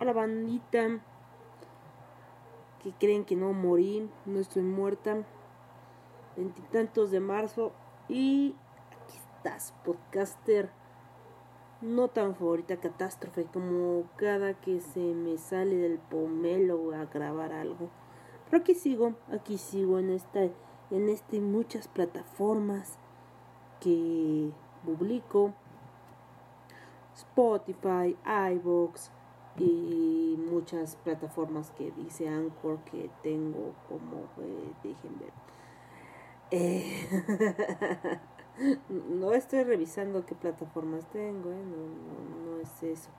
hola bandita, que creen que no morí, no estoy muerta. Veintitantos de marzo y aquí estás, podcaster. No tan favorita catástrofe como cada que se me sale del pomelo a grabar algo. Pero aquí sigo, aquí sigo en esta, en este muchas plataformas que publico. Spotify, iVoox y muchas plataformas que dice Anchor que tengo como, eh, dejen ver. Eh, no estoy revisando qué plataformas tengo, eh, no, no, no es eso.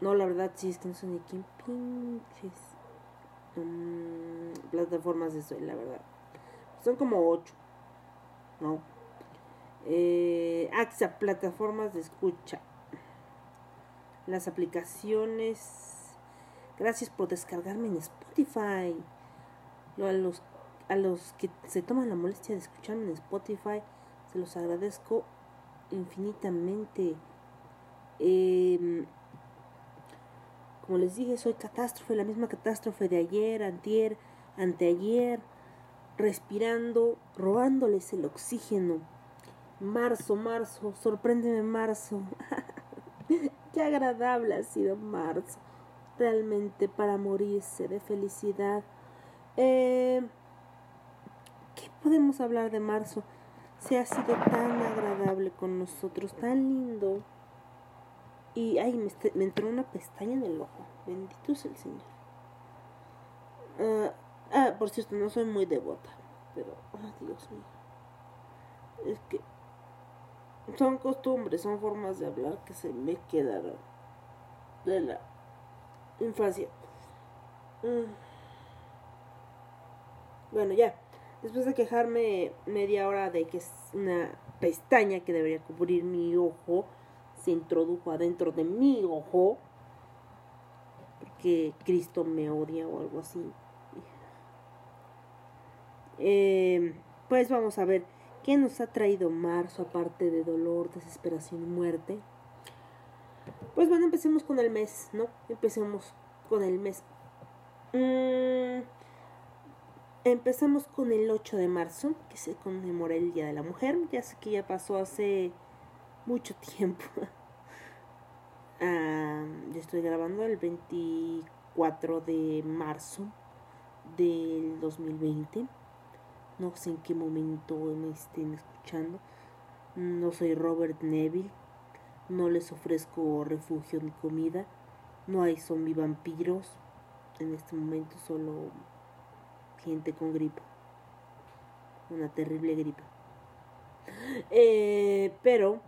No, la verdad sí es que no sé ni quién pinches mm, plataformas de soy, la verdad. Son como ocho, ¿no? AXA, plataformas de escucha las aplicaciones. Gracias por descargarme en Spotify. A los, a los que se toman la molestia de escucharme en Spotify, se los agradezco infinitamente. Eh, como les dije, soy catástrofe, la misma catástrofe de ayer, antier, anteayer, respirando, robándoles el oxígeno. Marzo, marzo, sorpréndeme marzo. Qué agradable ha sido marzo. Realmente para morirse de felicidad. Eh, ¿Qué podemos hablar de marzo? Se ha sido tan agradable con nosotros, tan lindo. Y ay, me, entró una pestaña en el ojo. Bendito es el Señor. Uh, ah, por cierto, no soy muy devota. Pero, oh, Dios mío. Es que son costumbres, son formas de hablar que se me quedaron de la infancia. Mm. Bueno, ya. Después de quejarme media hora de que es una pestaña que debería cubrir mi ojo, se introdujo adentro de mi ojo. Porque Cristo me odia o algo así. Eh, pues vamos a ver ¿Qué nos ha traído marzo aparte de dolor, desesperación y muerte? Pues bueno, empecemos con el mes, ¿no? Empecemos con el mes. Mm, empezamos con el 8 de marzo, que se conmemora el Día de la Mujer. Ya sé que ya pasó hace mucho tiempo. ah, yo estoy grabando el 24 de marzo del 2020 no sé en qué momento me estén escuchando. No soy Robert Neville. No les ofrezco refugio ni comida. No hay zombie vampiros. En este momento solo gente con gripa. Una terrible gripa. Eh, pero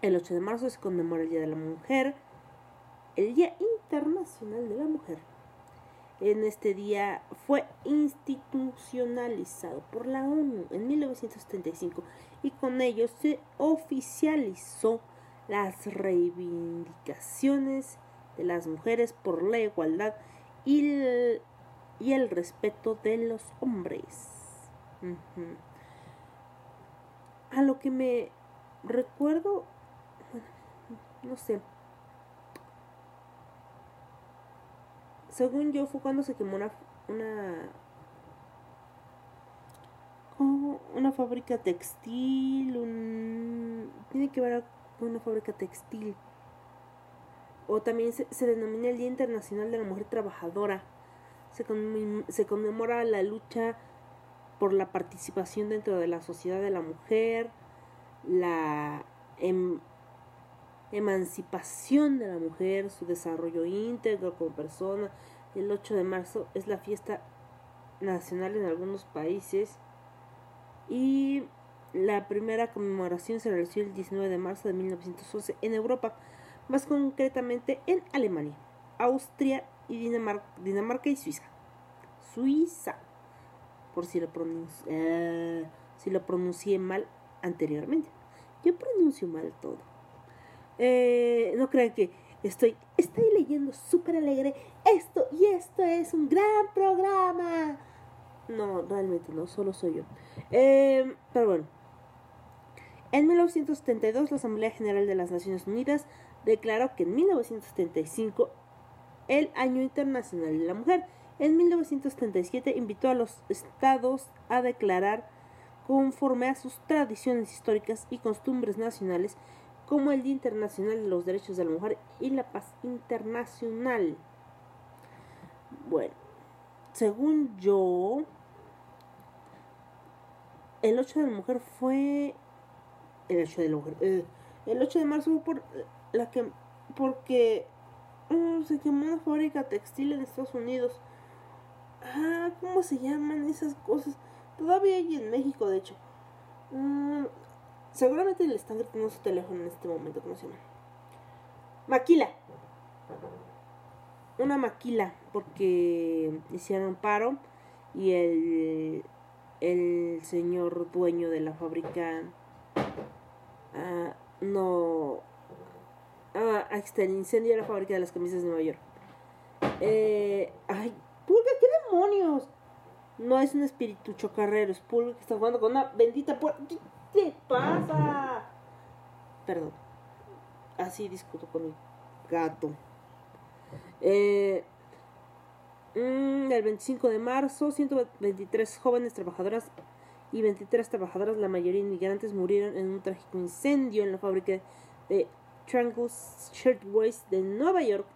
el 8 de marzo se conmemora el Día de la Mujer. El Día Internacional de la Mujer en este día fue institucionalizado por la ONU en 1975 y con ello se oficializó las reivindicaciones de las mujeres por la igualdad y el, y el respeto de los hombres. A lo que me recuerdo, no sé, según yo fue cuando se quemó una una una fábrica textil tiene que ver con una fábrica textil. O también se, se, denomina el Día Internacional de la Mujer Trabajadora. Se conmemora la lucha por la participación dentro de la sociedad de la mujer la em, emancipación de la mujer, su desarrollo íntegro como persona. El 8 de marzo es la fiesta nacional en algunos países y la primera conmemoración se realizó el 19 de marzo de 1911 en Europa, más concretamente en Alemania, Austria y Dinamarca, y Suiza. Suiza, por si lo, eh, si lo pronuncié mal anteriormente. Yo pronuncio mal todo. Eh, no crean que estoy, estoy leyendo súper alegre esto y esto es un gran programa. No, realmente no, solo soy yo. Eh, pero bueno. En 1972 la Asamblea General de las Naciones Unidas declaró que en 1975 el Año Internacional de la Mujer. En 1977 invitó a los estados a declarar conforme a sus tradiciones históricas y costumbres nacionales como el Día Internacional de los Derechos de la Mujer y la Paz Internacional. Bueno, según yo, el 8 de la mujer fue el 8 de la mujer. Eh, el 8 de marzo fue por la que porque uh, se quemó una fábrica textil en Estados Unidos. Ah, ¿cómo se llaman esas cosas? Todavía hay en México, de hecho. Mm, seguramente le están gritando su teléfono en este momento, ¿cómo se llama? Maquila. Una maquila, porque hicieron paro y el, el señor dueño de la fábrica uh, no ah, este, incendio la fábrica de las camisas de Nueva York. Eh, ay, Pulga, ¿qué demonios? No es un espíritu chocarrero, es Pulga que está jugando con una bendita puerta. ¿Qué te pasa? Perdón. Así discuto con mi gato. Eh, mm, el 25 de marzo, 123 jóvenes trabajadoras y 23 trabajadoras, la mayoría inmigrantes, murieron en un trágico incendio en la fábrica de Triangle Shirtwaist de Nueva York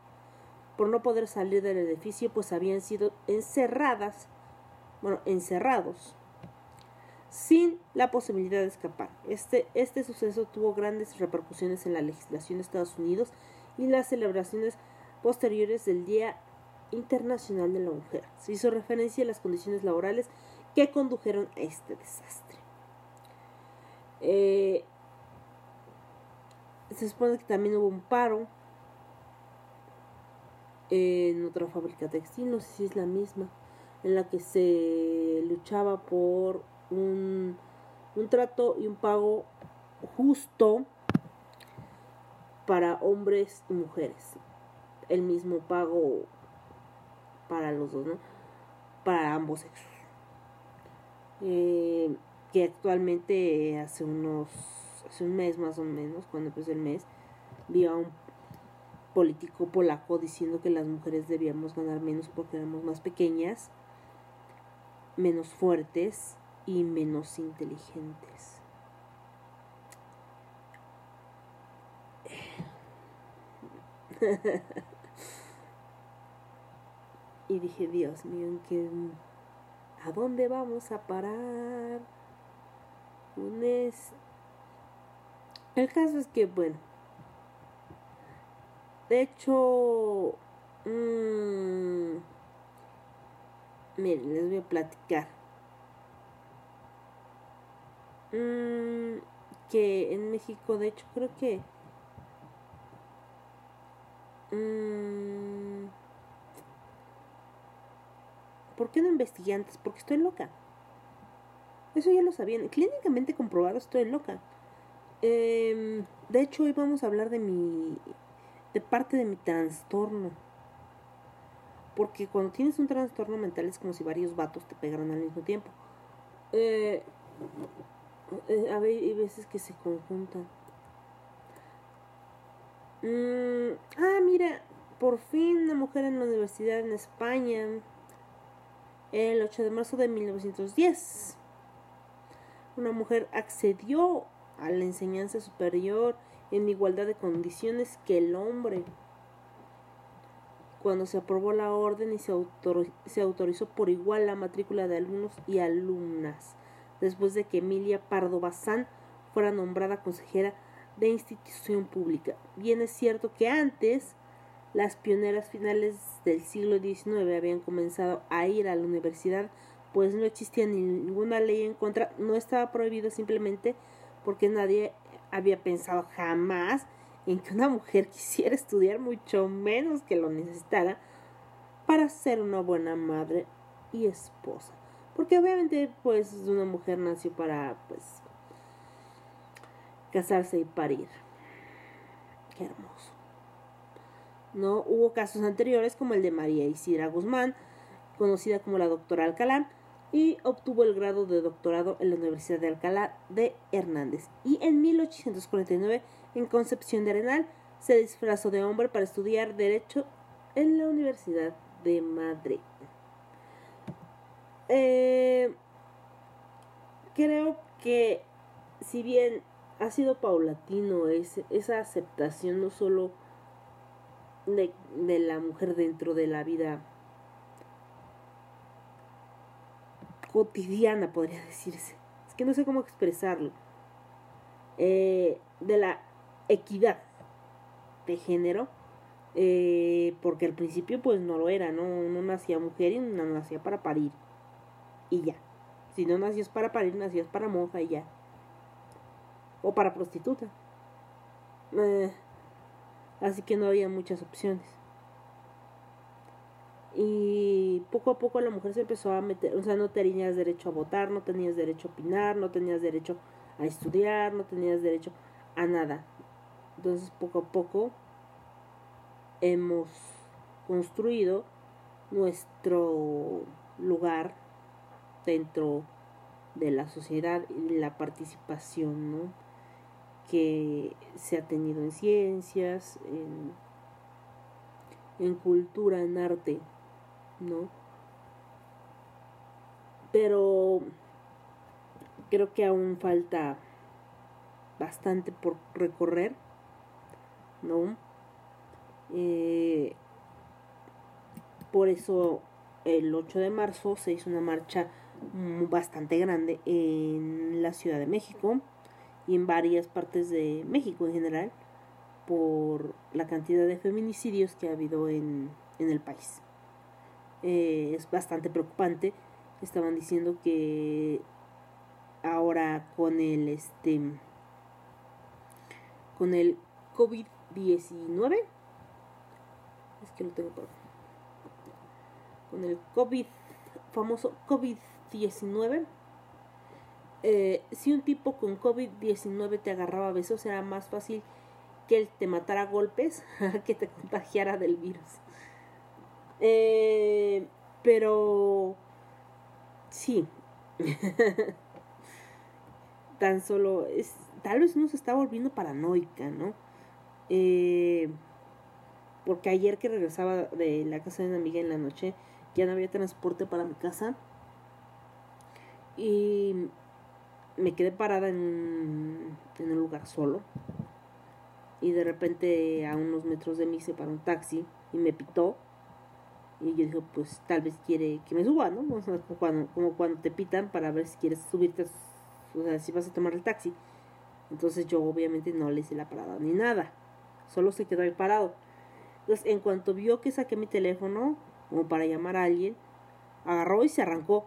por no poder salir del edificio, pues habían sido encerradas, bueno, encerrados, sin la posibilidad de escapar. Este, este suceso tuvo grandes repercusiones en la legislación de Estados Unidos y las celebraciones posteriores del Día Internacional de la Mujer. Se hizo referencia a las condiciones laborales que condujeron a este desastre. Eh, se supone que también hubo un paro en otra fábrica textil, no sé si es la misma, en la que se luchaba por un, un trato y un pago justo para hombres y mujeres. El mismo pago para los dos, ¿no? Para ambos sexos. Eh, que actualmente hace unos, hace un mes más o menos, cuando empezó el mes, vi a un político polaco diciendo que las mujeres debíamos ganar menos porque éramos más pequeñas, menos fuertes y menos inteligentes. y dije, Dios mío, ¿en qué ¿A dónde vamos a parar? es El caso es que, bueno. De hecho, mmm, miren, les voy a platicar. Mmm, que en México, de hecho, creo que... Mmm, ¿Por qué no investigué antes? Porque estoy loca. Eso ya lo sabían. Clínicamente comprobado estoy loca. Em, de hecho, hoy vamos a hablar de mi. de parte de mi trastorno. Porque cuando tienes un trastorno mental es como si varios vatos te pegaran al mismo tiempo. Eh, ver, hay veces que se conjuntan. Mm, ah, mira, por fin una mujer en la universidad en España el 8 de marzo de 1910. Una mujer accedió a la enseñanza superior en igualdad de condiciones que el hombre. Cuando se aprobó la orden y se autorizó por igual la matrícula de alumnos y alumnas, después de que Emilia Pardo Bazán fuera nombrada consejera de institución pública. Bien es cierto que antes las pioneras finales del siglo XIX habían comenzado a ir a la universidad, pues no existía ninguna ley en contra, no estaba prohibido simplemente porque nadie había pensado jamás en que una mujer quisiera estudiar, mucho menos que lo necesitara, para ser una buena madre y esposa. Porque obviamente pues una mujer nació para pues casarse y parir. Qué hermoso. No hubo casos anteriores como el de María Isidra Guzmán, conocida como la doctora Alcalá, y obtuvo el grado de doctorado en la Universidad de Alcalá de Hernández. Y en 1849, en Concepción de Arenal, se disfrazó de hombre para estudiar Derecho en la Universidad de Madrid. Eh, creo que si bien ha sido paulatino esa aceptación no solo de, la mujer dentro de la vida cotidiana, podría decirse. Es que no sé cómo expresarlo. Eh, de la equidad de género. Eh, porque al principio pues no lo era, ¿no? Uno nacía mujer y uno nacía para parir. Y ya. Si no nacías para parir, nacías para monja y ya. O para prostituta. Eh, así que no había muchas opciones. Y poco a poco la mujer se empezó a meter, o sea, no tenías derecho a votar, no tenías derecho a opinar, no tenías derecho a estudiar, no tenías derecho a nada. Entonces poco a poco hemos construido nuestro lugar dentro de la sociedad y la participación ¿no? que se ha tenido en ciencias, en, cultura, en arte. ¿no? Pero creo que aún falta bastante por recorrer, ¿no? Eh, por eso el 8 de marzo se hizo una marcha bastante grande en la Ciudad de México y en varias partes de México en general por la cantidad de feminicidios que ha habido en, en el país. Eh, es bastante preocupante. Estaban diciendo que ahora con el este con el COVID-19 es que lo tengo por con el COVID famoso COVID-19 eh, si un tipo con COVID-19 te agarraba besos era más fácil que él te matara a golpes que te contagiara del virus eh, pero sí. Tan solo es. Tal vez uno se está volviendo paranoica, ¿no? Eh, porque ayer que regresaba de la casa de una amiga en la noche, ya no había transporte para mi casa. Y me quedé parada en en un lugar solo. Y de repente a unos metros de mí se paró un taxi y me pitó. Y yo dije, pues tal vez quiere que me suba, ¿no? como, cuando, como cuando te pitan para ver si quieres subirte, o sea, si vas a tomar el taxi. Entonces yo obviamente no le hice la parada ni nada. Solo se quedó ahí parado. Entonces en cuanto vio que saqué mi teléfono, como para llamar a alguien, agarró y se arrancó.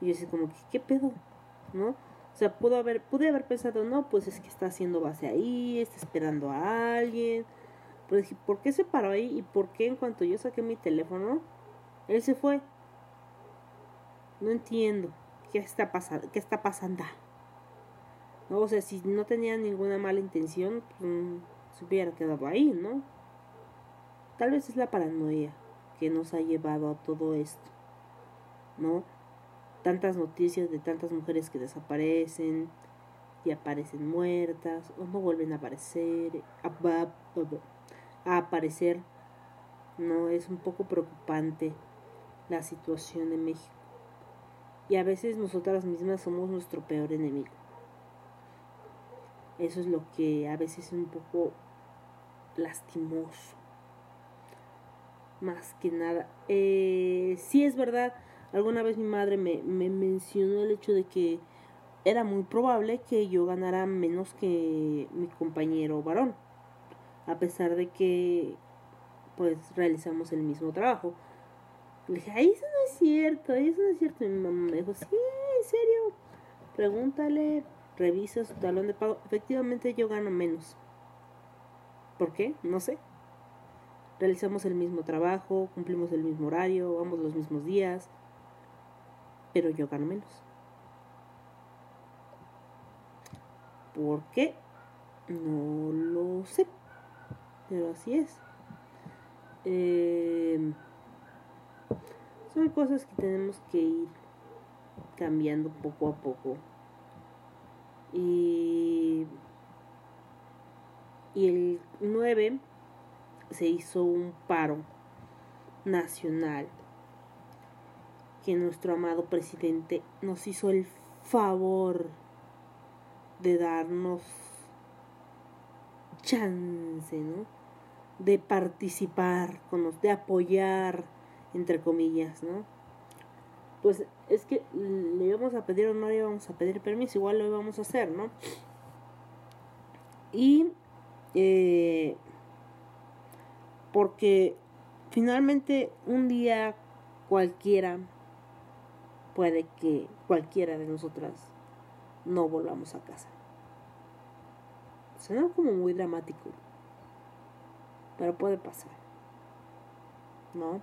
Y yo dije como, ¿qué, qué pedo? ¿No? O sea, pudo haber, pude haber pensado, no, pues es que está haciendo base ahí, está esperando a alguien pero dije, ¿por qué se paró ahí? ¿Y por qué en cuanto yo saqué mi teléfono, él se fue? No entiendo. ¿Qué está pasando? ¿Qué está pasando? No, o sea, si no tenía ninguna mala intención, pues, se hubiera quedado ahí, ¿no? Tal vez es la paranoia que nos ha llevado a todo esto, ¿no? Tantas noticias de tantas mujeres que desaparecen y aparecen muertas o no vuelven a aparecer a aparecer. No es un poco preocupante la situación de México. Y a veces nosotras mismas somos nuestro peor enemigo. Eso es lo que a veces es un poco lastimoso. Más que nada. Eh, sí es verdad, alguna vez mi madre me, me mencionó el hecho de que era muy probable que yo ganara menos que mi compañero varón a pesar de que pues realizamos el mismo trabajo. Le dije, ay, eso no es cierto, eso no es cierto. Y mi mamá me dijo, sí, en serio, pregúntale, revisa su talón de pago. Efectivamente yo gano menos. ¿Por qué? No sé. realizamos el mismo trabajo, cumplimos el mismo horario, vamos los mismos días, pero yo gano menos. ¿Por qué? No lo sé, pero así es. Eh, son cosas que tenemos que ir cambiando poco a poco. Y, y el 9 se hizo un paro nacional que nuestro amado presidente nos hizo el favor de darnos chance, ¿no? De participar con los, de apoyar, entre comillas, ¿no? Pues es que le íbamos a pedir o no le íbamos a pedir permiso, igual lo íbamos a hacer, ¿no? Y eh, porque finalmente un día cualquiera puede que cualquiera de nosotras no volvamos a casa. Suena como muy dramático, pero puede pasar, ¿no?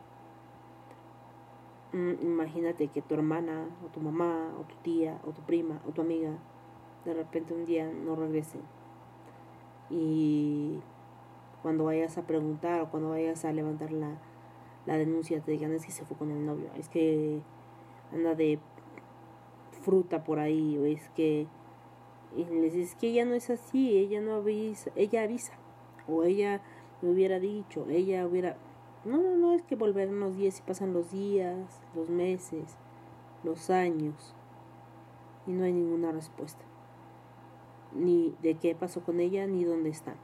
Mm, imagínate que tu hermana o tu mamá o tu tía o tu prima o tu amiga de repente un día no regresen y cuando vayas a preguntar o cuando vayas a levantar la, la denuncia te digan es que se fue con el novio, es que anda de fruta por ahí o es que y les dices que ella no es así, ella no avisa, ella avisa o ella me hubiera dicho, ella hubiera no, no, no es que volver unos días y pasan los días, los meses, los años y no hay ninguna respuesta. Ni de qué pasó con ella ni dónde está.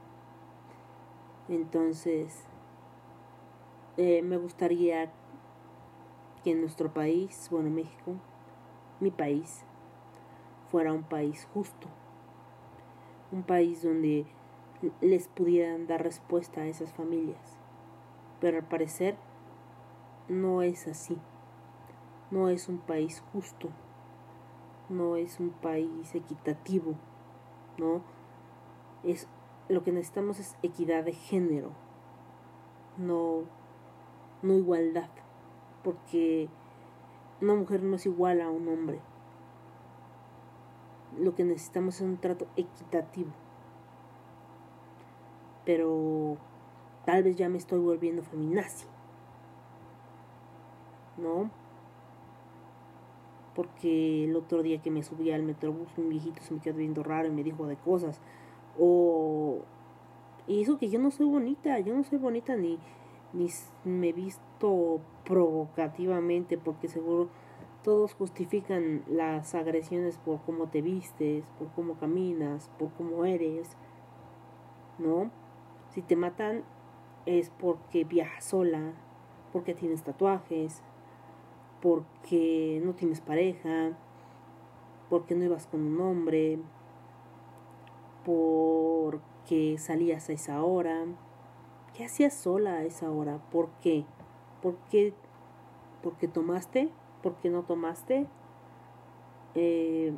Entonces, eh, me gustaría que en nuestro país, bueno, México, mi país, fuera un país justo. Un país donde les pudieran dar respuesta a esas familias pero al parecer no es así. No es un país justo, no es un país equitativo, ¿no? Es lo que necesitamos es equidad de género, no no igualdad, porque una mujer no es igual a un hombre. Lo que necesitamos es un trato equitativo. Pero Tal vez ya me estoy volviendo feminazi. ¿No? Porque el otro día que me subí al metrobús, un viejito se me quedó viendo raro y me dijo de cosas. O. Y eso que yo no soy bonita, yo no soy bonita ni, ni me visto provocativamente, porque seguro todos justifican las agresiones por cómo te vistes, por cómo caminas, por cómo eres. ¿No? Si te matan, es porque viajas sola, porque tienes tatuajes, porque no tienes pareja, porque no ibas con un hombre, porque salías a esa hora. ¿Qué hacías sola a esa hora? ¿Por qué? ¿Por qué? ¿Porque tomaste? ¿Por qué no tomaste? Eh,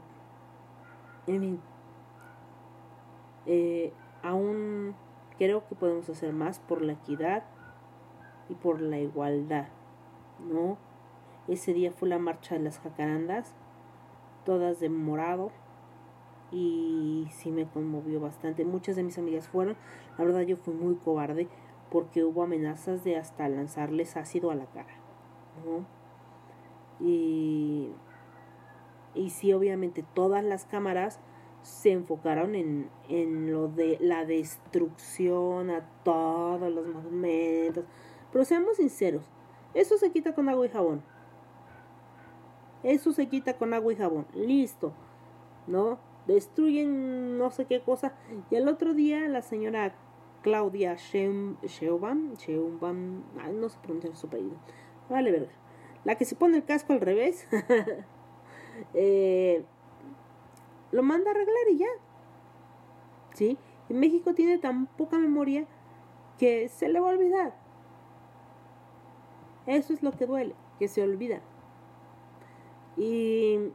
eh, aún Creo que podemos hacer más por la equidad y por la igualdad, ¿no? Ese día fue la marcha de las jacarandas, todas de morado, y sí me conmovió bastante. Muchas de mis amigas fueron, la verdad yo fui muy cobarde porque hubo amenazas de hasta lanzarles ácido a la cara, ¿no? Y, y sí, obviamente todas las cámaras se enfocaron en, en lo de la destrucción a todos los monumentos. Pero seamos sinceros, eso se quita con agua y jabón. Eso se quita con agua y jabón. Listo. ¿No? Destruyen no sé qué cosa. Y el otro día la señora Claudia Sheinbaum, no sé pronunciar su apellido. Vale, verga. La que se pone el casco al revés. eh, lo manda a arreglar y ya. ¿Sí? Y México tiene tan poca memoria que se le va a olvidar. Eso es lo que duele, que se olvida. Y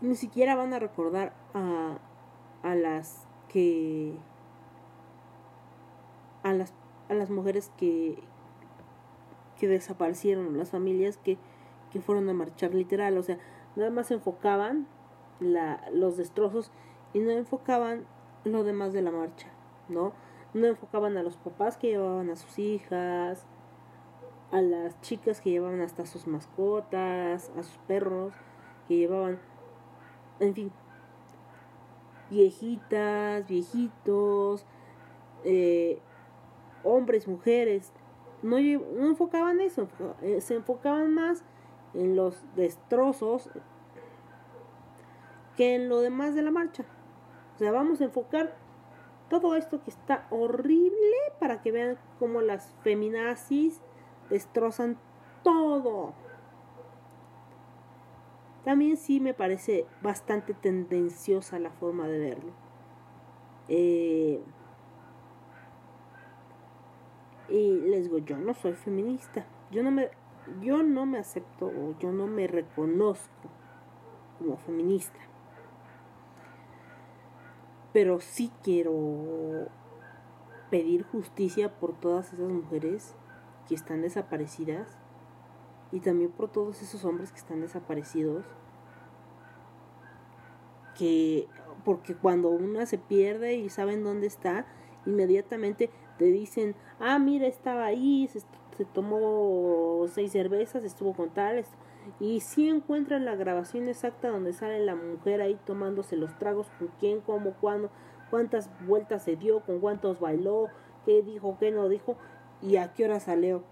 ni siquiera van a recordar a, a las que a las a las mujeres que, que desaparecieron, las familias que, que fueron a marchar literal, o sea, nada más enfocaban la, los destrozos y no enfocaban lo demás de la marcha, ¿no? No enfocaban a los papás que llevaban a sus hijas, a las chicas que llevaban hasta sus mascotas, a sus perros que llevaban, en fin, viejitas, viejitos, eh, hombres, mujeres, no, enfocaban eso, eh, se enfocaban más en los destrozos que en lo demás de la marcha. O sea, vamos a enfocar todo esto que está horrible para que vean cómo las feminazis destrozan todo. También sí me parece bastante tendenciosa la forma de verlo. Eh, y les digo, yo no soy feminista. Yo no me, yo no me acepto o yo no me reconozco como feminista. Pero sí quiero pedir justicia por todas esas mujeres que están desaparecidas y también por todos esos hombres que están desaparecidos. Que porque cuando una se pierde y saben dónde está, inmediatamente te dicen, ah, mira, estaba ahí, se, tomó seis cervezas, estuvo con tal, y si encuentran la grabación exacta donde sale la mujer ahí tomándose los tragos, con quién, cómo, cuándo, cuántas vueltas se dio, con cuántos bailó, qué dijo, qué no dijo, y a qué hora salió.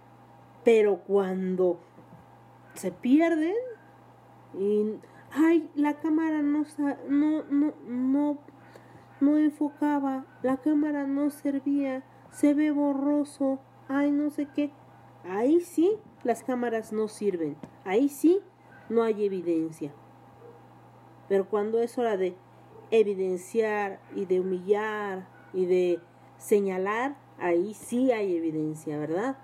Pero cuando se pierden y ay, la cámara no no no no no enfocaba, la cámara no servía, se ve borroso, ay, no sé qué. Ahí sí las cámaras no sirven, ahí sí no hay evidencia. Pero cuando es hora de evidenciar y de humillar y de señalar, ahí sí hay evidencia, ¿verdad?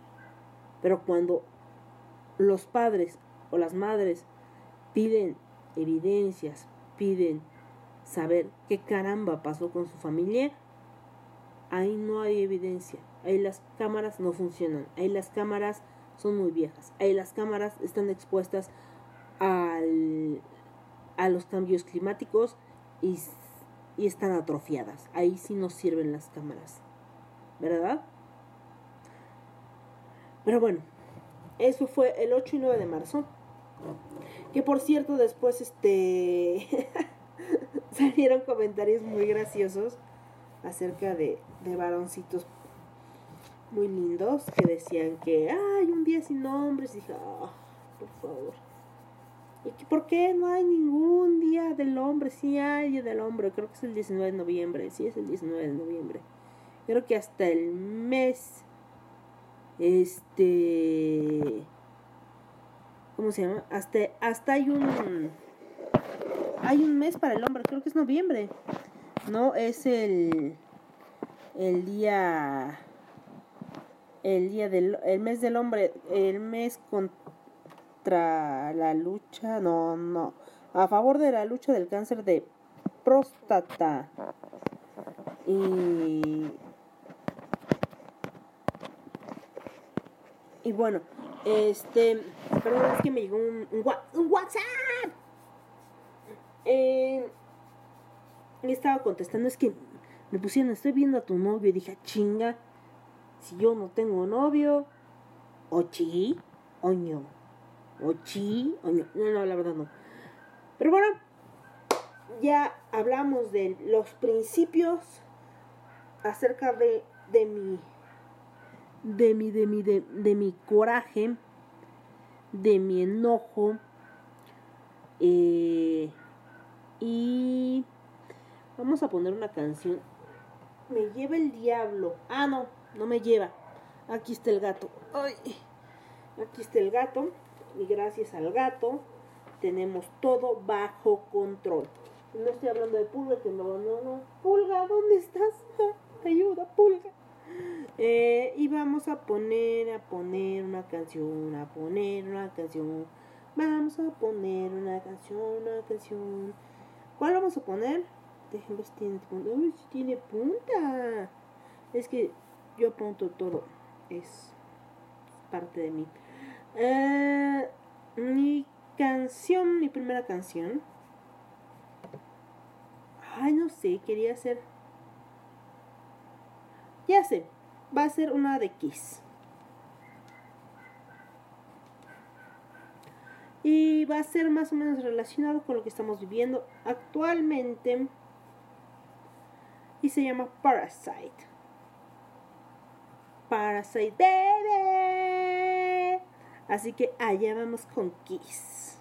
Pero cuando los padres o las madres piden evidencias, piden saber qué caramba pasó con su familia, ahí no hay evidencia. Ahí las cámaras no funcionan. Ahí las cámaras son muy viejas. Ahí las cámaras están expuestas al, a los cambios climáticos y, y están atrofiadas. Ahí sí no sirven las cámaras. ¿Verdad? Pero bueno, eso fue el 8 y 9 de marzo. Que por cierto, después este salieron comentarios muy graciosos acerca de, de varoncitos muy lindos que decían que hay un día sin nombres. Y dije, ah, por favor. ¿Y por qué no hay ningún día del hombre? Sí hay día del hombre, creo que es el 19 de noviembre. Sí, es el 19 de noviembre. Creo que hasta el mes. Este. ¿Cómo se llama? Hasta, hasta hay un hay un mes para el hombre, creo que es noviembre. No, es el el día el día del el mes del hombre, el mes contra la lucha, no, no, a favor de la lucha del cáncer de próstata. Y y bueno, este, perdón, es que me llegó un, un WhatsApp eh, estaba contestando, es que me pusieron, estoy viendo a tu novio, y dije, ah, chinga, si yo no tengo novio, o chi, o no, o chi, o no, no, no, la verdad no. Pero bueno, ya hablamos de los principios acerca de, de mi, de mi, de mi, de, de mi coraje, de mi enojo, eh, y vamos a poner una canción. Me lleva el diablo. Ah, no, no me lleva. Aquí está el gato. Ay, aquí está el gato. Y gracias al gato tenemos todo bajo control. No estoy hablando de Pulga, que no, no, no. Pulga, ¿dónde estás? Ayuda, Pulga. Eh, y vamos a poner, a poner una canción, a poner una canción. Vamos a poner una canción, una canción. ¿Cuál vamos a poner? Déjenme si tiene punta. Uy, si tiene punta. Es que yo apunto todo. es parte de mí. Eh, mi canción, mi primera canción. Ay, no sé, quería hacer. Ya sé, va a ser una de Kiss. Y va a ser más o menos relacionado con lo que estamos viviendo actualmente. Y se llama Parasite. Parasite Baby. Así que allá vamos con Kiss.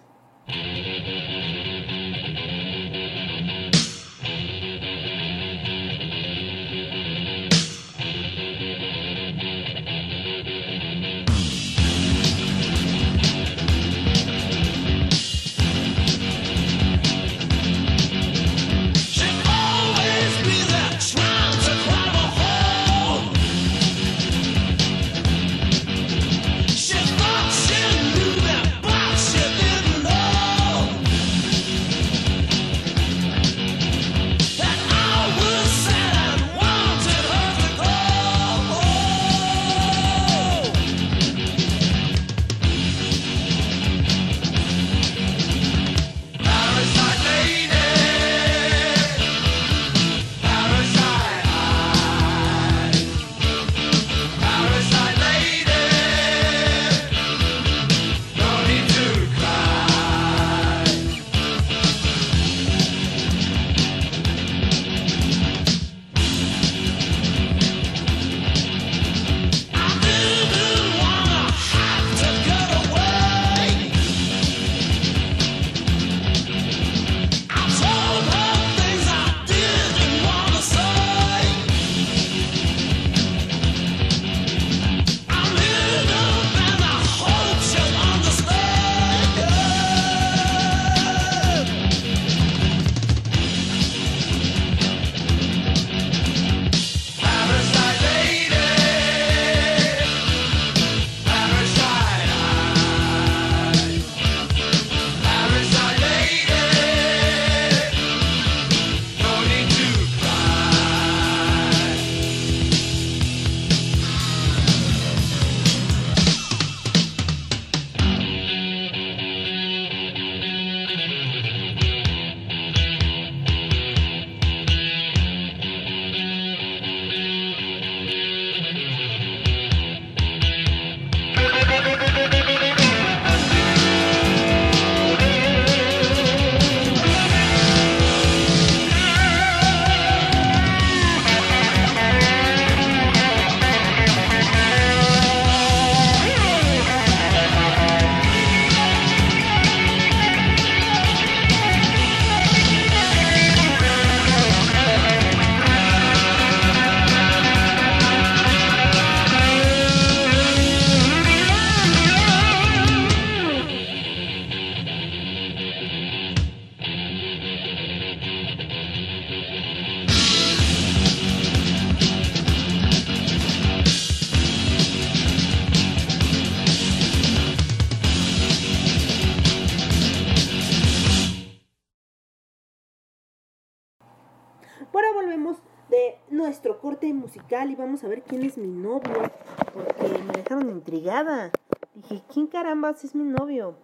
Y vamos a ver quién es mi novio. Porque me dejaron intrigada. Dije, ¿quién carambas es mi novio?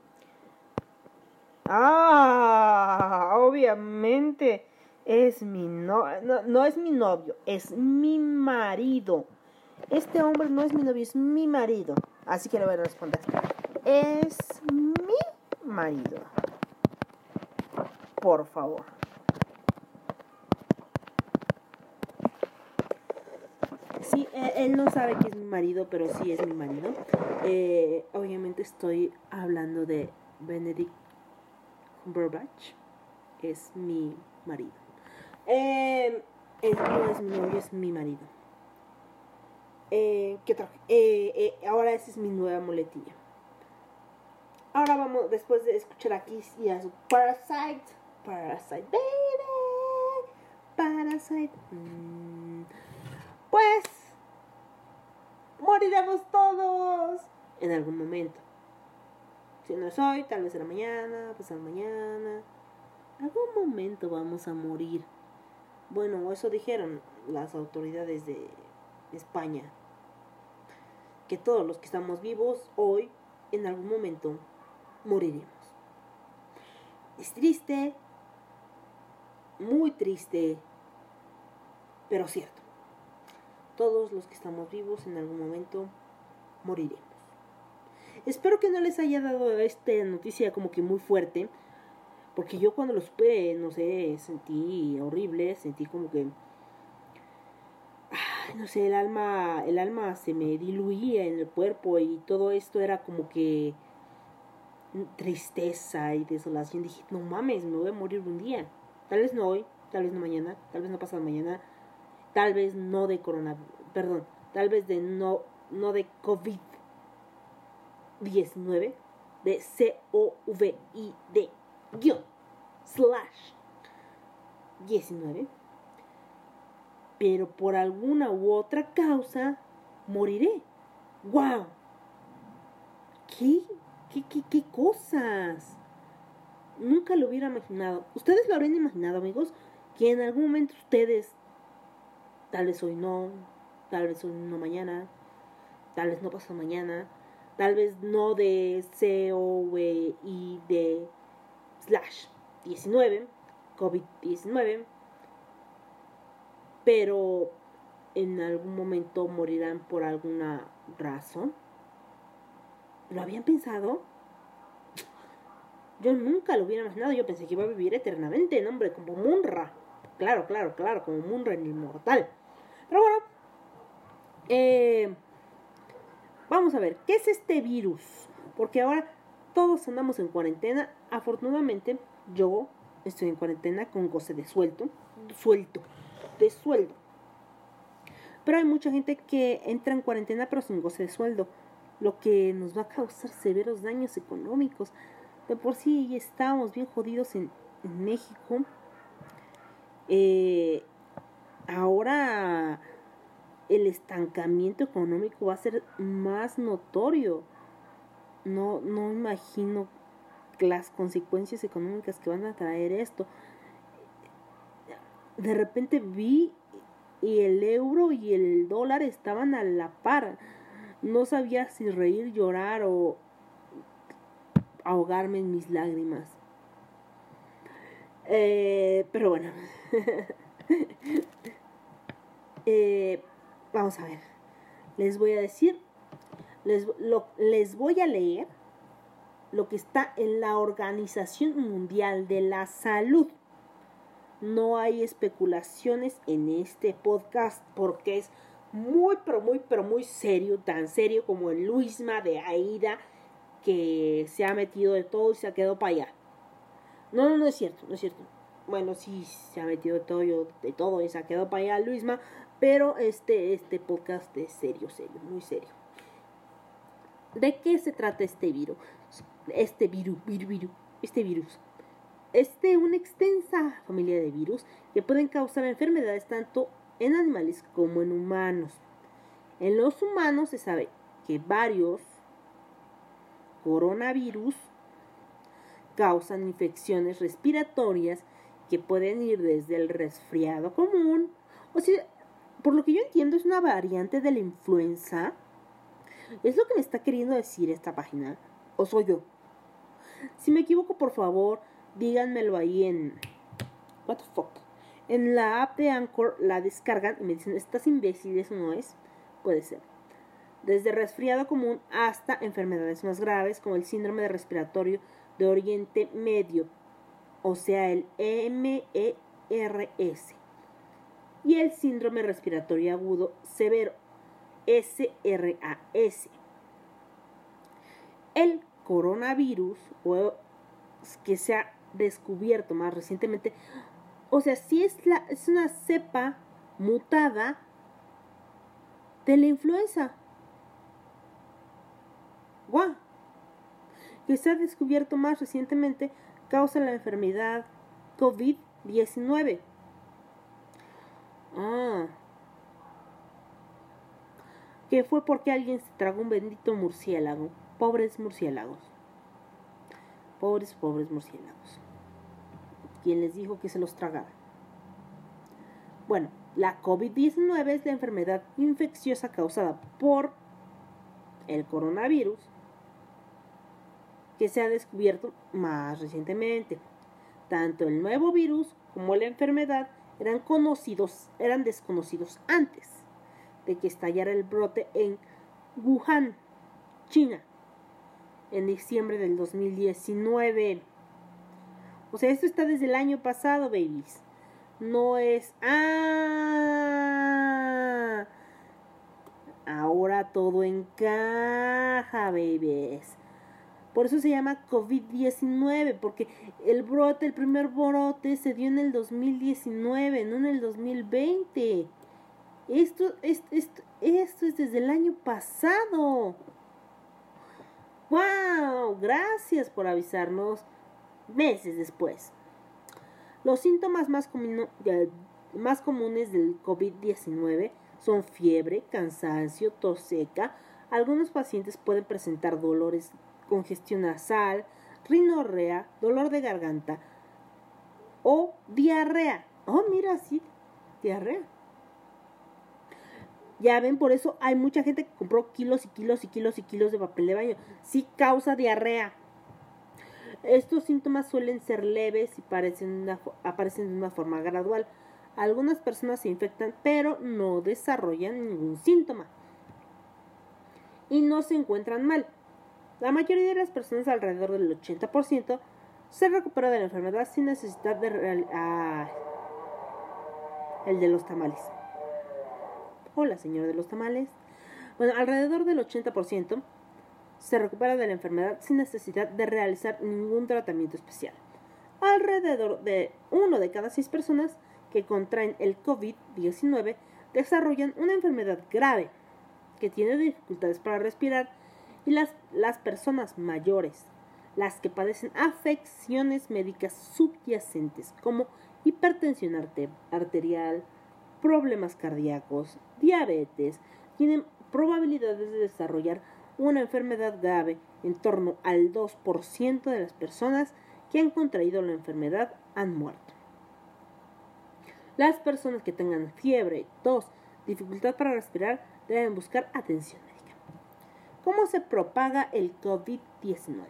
Ah, obviamente es mi novio. No, no es mi novio, es mi marido. Este hombre no es mi novio, es mi marido. Así que le voy a responder. Es mi marido. Por favor. Sí, eh, él no sabe que es mi marido, pero sí es mi marido. Eh, obviamente estoy hablando de Benedict Cumberbatch. Es mi marido. Eh, es mi marido. Eh, ¿Qué otra? Ahora esa es mi nueva muletilla. Ahora vamos, después de escuchar aquí y a su Parasite. Parasite, baby. Parasite. mm, pues moriremos todos en algún momento. Si no es hoy, tal vez será mañana, pasado mañana. Algún momento vamos a morir. Bueno, eso dijeron las autoridades de España. que todos los que estamos vivos hoy, en algún momento, moriremos. Es triste, muy triste, pero cierto. Todos los que estamos vivos en algún momento moriremos. Espero que no les haya dado esta noticia como que muy fuerte, porque yo cuando lo supe, no sé, sentí horrible, sentí como que no sé, el alma, el alma se me diluía en el cuerpo y todo esto era como que tristeza y desolación. Dije, no mames, me voy a morir un día. Tal vez no hoy, tal vez no mañana, tal vez no pasado mañana, tal vez no de coronavirus, perdón, tal vez de no, no de COVID-19, de C-O-V-I-D, guion, slash, 19 pero por alguna u otra causa moriré. ¡Wow! ¿Qué? ¿Qué, qué, qué cosas? Nunca lo hubiera imaginado. ¿Ustedes lo habrían imaginado, amigos? Que en algún momento ustedes, tal vez hoy no, tal vez hoy no mañana, tal vez no pasado mañana, tal vez no de C O V I de slash 19, COVID-19, pero en algún momento morirán por alguna razón. ¿Lo habían pensado? Yo nunca lo hubiera imaginado, yo pensé que iba a vivir eternamente, no hombre, como Munra. Claro, claro, claro, como Munra en inmortal. Pero bueno, eh, vamos a ver, ¿qué es este virus? Porque ahora todos andamos en cuarentena. Afortunadamente, yo estoy en cuarentena con goce de suelto, suelto, de sueldo. Pero hay mucha gente que entra en cuarentena pero sin goce de sueldo, lo que nos va a causar severos daños económicos. De por sí estábamos bien jodidos en, en México. Eh, ahora el estancamiento económico va a ser más notorio. No, no imagino las consecuencias económicas que van a traer esto. De repente vi y el euro y el dólar estaban a la par. No sabía si reír, llorar o ahogarme en mis lágrimas. Eh, pero bueno. Eh, vamos a ver. Les voy a decir, les, les voy a leer lo que está en la Organización Mundial de la Salud. No hay especulaciones en este podcast porque es muy, pero muy, pero muy serio, tan serio como el Luisma de Aida que se ha metido de todo y se ha quedado para allá. No, no, no es cierto, no es cierto. Bueno, sí, se ha metido de todo, yo- de todo y se ha quedado para allá Luisma, pero este, este podcast es serio, serio, muy serio. ¿De qué se trata este virus? Este virus, virus, virus, este virus. Es de una extensa familia de virus que pueden causar enfermedades tanto en animales como en humanos. En los humanos se sabe que varios coronavirus causan infecciones respiratorias que pueden ir desde el resfriado común, o sea, por lo que yo entiendo es una variante de la influenza. ¿Es lo que me está queriendo decir esta página? ¿O soy yo? Si me equivoco, por favor, díganmelo ahí en... What the fuck? En la app de Anchor la descargan y me dicen, ¿estás imbécil? ¿Eso no es? Puede ser. Desde resfriado común hasta enfermedades más graves como el síndrome de respiratorio de Oriente Medio, o sea, el MERS, y el síndrome respiratorio agudo severo, SRAS. El coronavirus, o que se ha descubierto más recientemente, o sea, sí es, es una cepa mutada de la influenza. ¡Guau! Que se ha descubierto más recientemente causa la enfermedad COVID-19. Ah. Que fue porque alguien se tragó un bendito murciélago. Pobres murciélagos. Pobres, pobres murciélagos. ¿Quién les dijo que se los tragara? Bueno, la COVID-19 es la enfermedad infecciosa causada por el coronavirus, que se ha descubierto más recientemente. Tanto el nuevo virus como la enfermedad eran conocidos, eran desconocidos antes de que estallara el brote en Wuhan, China, en diciembre del 2019. O sea, esto está desde el año pasado, babies. No es... Ah, ahora todo encaja, babies. Por eso se llama COVID-19, porque el brote, el primer brote se dio en el 2019, no en el 2020. Esto, es- esto, esto es desde el año pasado. ¡Wow! Gracias por avisarnos meses después. Los síntomas más comunes del COVID-19 son fiebre, cansancio, tos seca. Algunos pacientes pueden presentar dolores, congestión nasal, rinorrea, dolor de garganta o diarrea. Oh, mira, sí, diarrea. Ya ven, por eso hay mucha gente que compró kilos y kilos y kilos y kilos de papel de baño. Sí causa diarrea. Estos síntomas suelen ser leves y aparecen de una forma gradual. Algunas personas se infectan, pero no desarrollan ningún síntoma. Y no se encuentran mal. La mayoría de las personas, alrededor del 80%, se recupera de la enfermedad sin necesidad de real- ah, el de los tamales. Hola, señor de los tamales. Bueno, alrededor del 80% se recupera de la enfermedad sin necesidad de realizar ningún tratamiento especial. Alrededor de uno de cada seis personas que contraen el COVID-19 desarrollan una enfermedad grave que tiene dificultades para respirar y las, las personas mayores, las que padecen afecciones médicas subyacentes como hipertensión arte- arterial, problemas cardíacos, diabetes, tienen probabilidades de desarrollar una enfermedad grave. En torno al 2% de las personas que han contraído la enfermedad han muerto. Las personas que tengan fiebre, tos, dificultad para respirar deben buscar atención. ¿Cómo se propaga el COVID-19?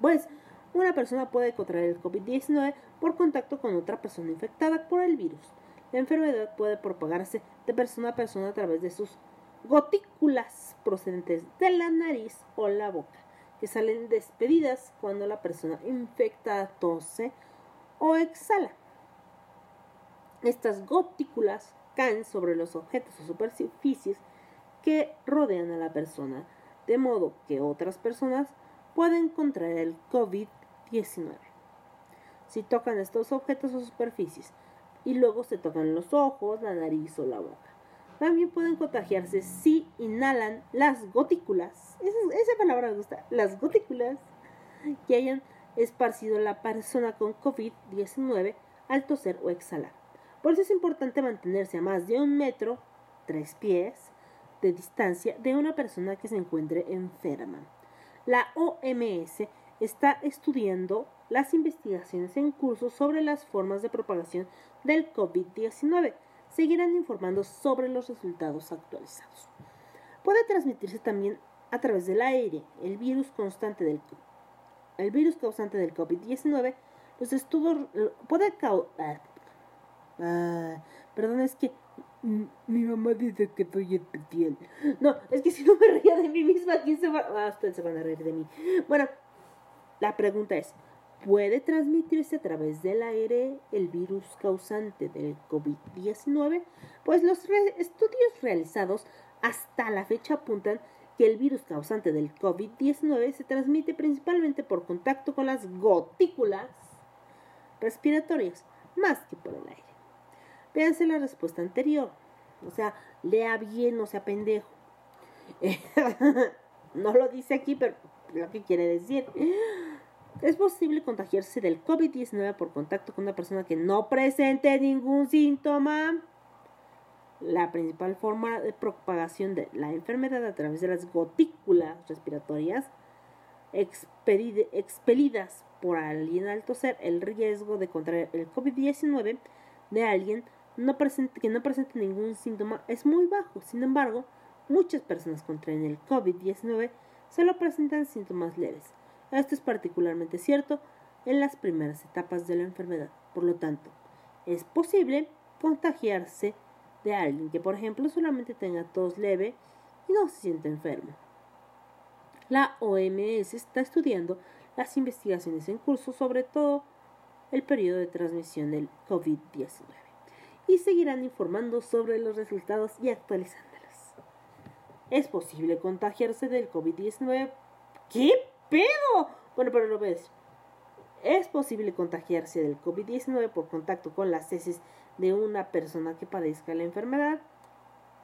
Pues una persona puede contraer el COVID-19 por contacto con otra persona infectada por el virus. La enfermedad puede propagarse de persona a persona a través de sus gotículas procedentes de la nariz o la boca, que salen despedidas cuando la persona infectada tose o exhala. Estas gotículas caen sobre los objetos o superficies que rodean a la persona, de modo que otras personas pueden contraer el COVID-19. Si tocan estos objetos o superficies y luego se tocan los ojos, la nariz o la boca. También pueden contagiarse si inhalan las gotículas, esa, esa palabra me gusta, las gotículas que hayan esparcido la persona con COVID-19 al toser o exhalar. Por eso es importante mantenerse a más de un metro, tres pies, de distancia de una persona que se encuentre enferma. La OMS está estudiando las investigaciones en curso sobre las formas de propagación del COVID-19. Seguirán informando sobre los resultados actualizados. Puede transmitirse también a través del aire. El virus constante del el virus causante del COVID-19, los estudios puede causar Ah, perdón, es que mi mamá dice que soy especial. No, es que si no me reía de mí misma, ¿quién se va? Ah, ustedes se van a reír de mí. Bueno, la pregunta es, ¿puede transmitirse a través del aire el virus causante del COVID-19? Pues los estudios realizados hasta la fecha apuntan que el virus causante del COVID-19 se transmite principalmente por contacto con las gotículas respiratorias, más que por el aire. Véanse la respuesta anterior. O sea, lea bien, no sea pendejo. no lo dice aquí, pero lo que quiere decir. Es posible contagiarse del COVID-19 por contacto con una persona que no presente ningún síntoma. La principal forma de propagación de la enfermedad a través de las gotículas respiratorias expelidas por alguien al toser, el riesgo de contraer el COVID-19 de alguien que no presente ningún síntoma es muy bajo. Sin embargo, muchas personas contraen el COVID-19 solo presentan síntomas leves. Esto es particularmente cierto en las primeras etapas de la enfermedad. Por lo tanto, es posible contagiarse de alguien que, por ejemplo, solamente tenga tos leve y no se siente enfermo. La OMS está estudiando las investigaciones en curso sobre todo el periodo de transmisión del COVID-19 y seguirán informando sobre los resultados y actualizándolos. ¿Es posible contagiarse del COVID-19? ¿Qué pedo? Bueno, pero lo ves. Es posible contagiarse del COVID-19 por contacto con las heces de una persona que padezca la enfermedad.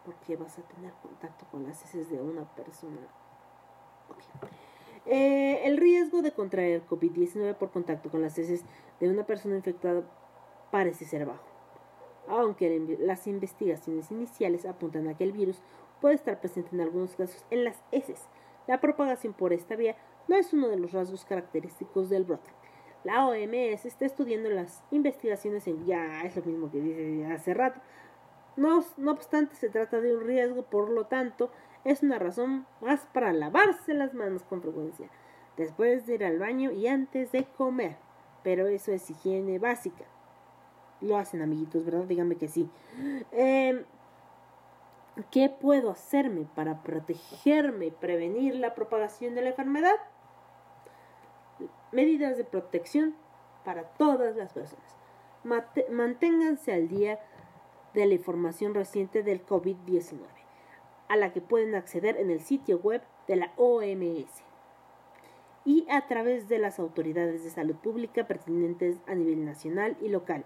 ¿Por qué vas a tener contacto con las heces de una persona? Eh, el riesgo de contraer COVID-19 por contacto con las heces de una persona infectada parece ser bajo, aunque las investigaciones iniciales apuntan a que el virus puede estar presente en algunos casos en las heces. La propagación por esta vía no es uno de los rasgos característicos del brote. La OMS está estudiando las investigaciones en ya es lo mismo que dice hace rato. No, no obstante, se trata de un riesgo, por lo tanto, es una razón más para lavarse las manos con frecuencia, después de ir al baño y antes de comer. Pero eso es higiene básica. Lo hacen, amiguitos, ¿verdad? Díganme que sí. Eh, ¿Qué puedo hacerme para protegerme prevenir la propagación de la enfermedad? Medidas de protección para todas las personas. Manténganse al día de la información reciente del COVID-19, a la que pueden acceder en el sitio web de la OMS y a través de las autoridades de salud pública pertinentes a nivel nacional y local.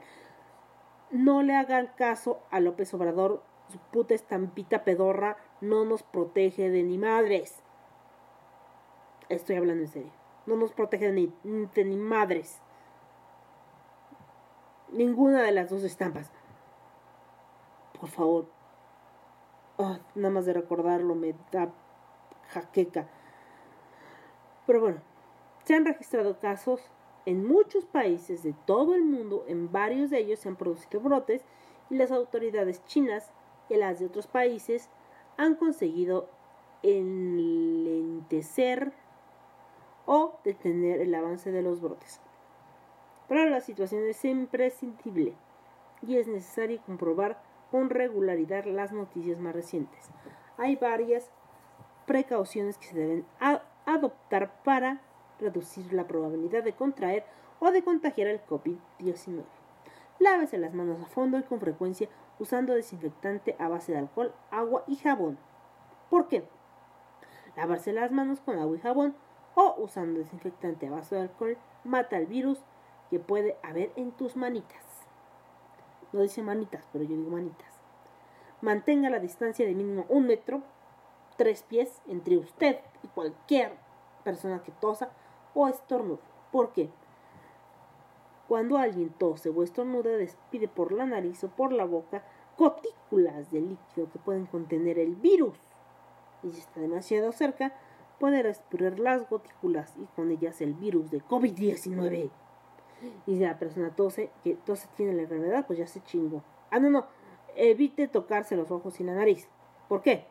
No le hagan caso a López Obrador su puta estampita pedorra no nos protege de ni madres. Estoy hablando en serio. No nos protege de ni, de ni madres. Ninguna de las dos estampas. Por favor. Oh, nada más de recordarlo me da jaqueca. Pero bueno, se han registrado casos en muchos países de todo el mundo, en varios de ellos se han producido brotes y las autoridades chinas y las de otros países han conseguido enlentecer o detener el avance de los brotes. Pero la situación es imprescindible y es necesario comprobar con regularidad las noticias más recientes. Hay varias precauciones que se deben adoptar para reducir la probabilidad de contraer o de contagiar el COVID-19. Lávese las manos a fondo y con frecuencia usando desinfectante a base de alcohol, agua y jabón. ¿Por qué? Lavarse las manos con agua y jabón o usando desinfectante a base de alcohol mata el virus que puede haber en tus manitas. No dice manitas, pero yo digo manitas. Mantenga la distancia de mínimo un metro, tres pies entre usted y cualquier persona que tosa o estornude. ¿Por qué? Cuando alguien tose o estornuda, despide por la nariz o por la boca gotículas de líquido que pueden contener el virus. Y si está demasiado cerca, puede respirar las gotículas y con ellas el virus de COVID-19. Y si la persona tose, que tose tiene la enfermedad, pues ya se chingó. Ah, no, no. Evite tocarse los ojos y la nariz. ¿Por qué?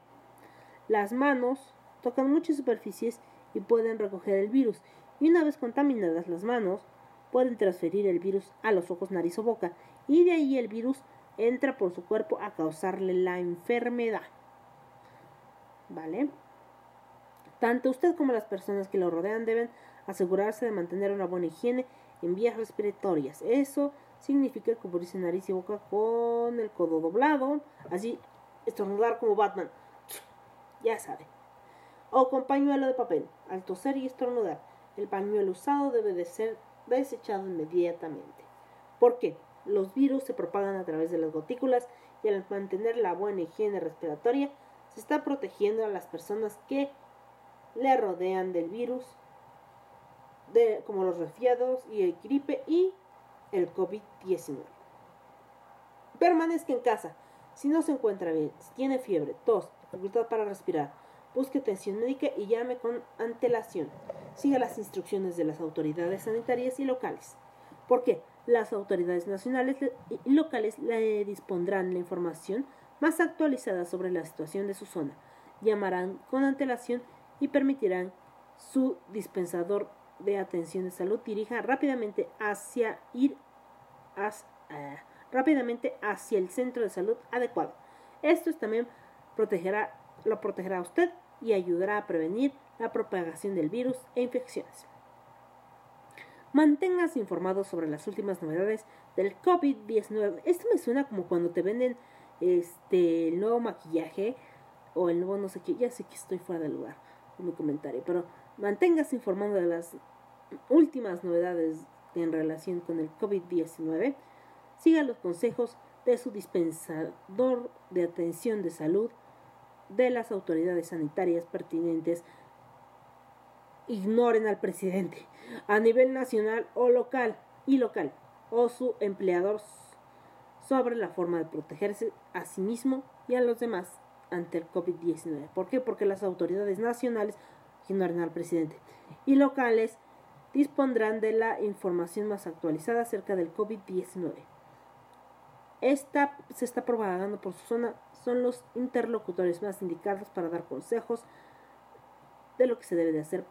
Las manos tocan muchas superficies y pueden recoger el virus. Y una vez contaminadas las manos, pueden transferir el virus a los ojos, nariz o boca. Y de ahí el virus entra por su cuerpo a causarle la enfermedad. ¿Vale? Tanto usted como las personas que lo rodean deben asegurarse de mantener una buena higiene en vías respiratorias. Eso significa cubrirse nariz y boca con el codo doblado, así estornudar como Batman. Ya sabe. O con pañuelo de papel. Al toser y estornudar, el pañuelo usado debe de ser desechado inmediatamente. ¿Por qué? Los virus se propagan a través de las gotículas y al mantener la buena higiene respiratoria se está protegiendo a las personas que le rodean del virus, como los resfriados y el gripe y el COVID-19. Permanezca en casa. Si no se encuentra bien, si tiene fiebre, tos, dificultad para respirar, busque atención médica y llame con antelación. Siga las instrucciones de las autoridades sanitarias y locales. ¿Por qué? Las autoridades nacionales y locales le dispondrán la información más actualizada sobre la situación de su zona llamarán con antelación y permitirán su dispensador de atención de salud dirija rápidamente hacia ir eh, rápidamente hacia el centro de salud adecuado. Esto es también protegerá, lo protegerá a usted y ayudará a prevenir la propagación del virus e infecciones. Manténgase informado sobre las últimas novedades del COVID-19. Esto me suena como cuando te venden este el nuevo maquillaje o el nuevo no sé qué. Ya sé que estoy fuera de lugar en mi comentario, pero manténgase informado de las últimas novedades en relación con el COVID-19. Siga los consejos de su dispensador de atención de salud, de las autoridades sanitarias pertinentes. Ignoren al presidente a nivel nacional o local y local o su empleador sobre la forma de protegerse a sí mismo y a los demás ante el COVID-19. ¿Por qué? Porque las autoridades nacionales ignoran al presidente y locales dispondrán de la información más actualizada acerca del COVID-19. Esta se está propagando por su zona, son los interlocutores más indicados para dar consejos de lo que se debe de hacer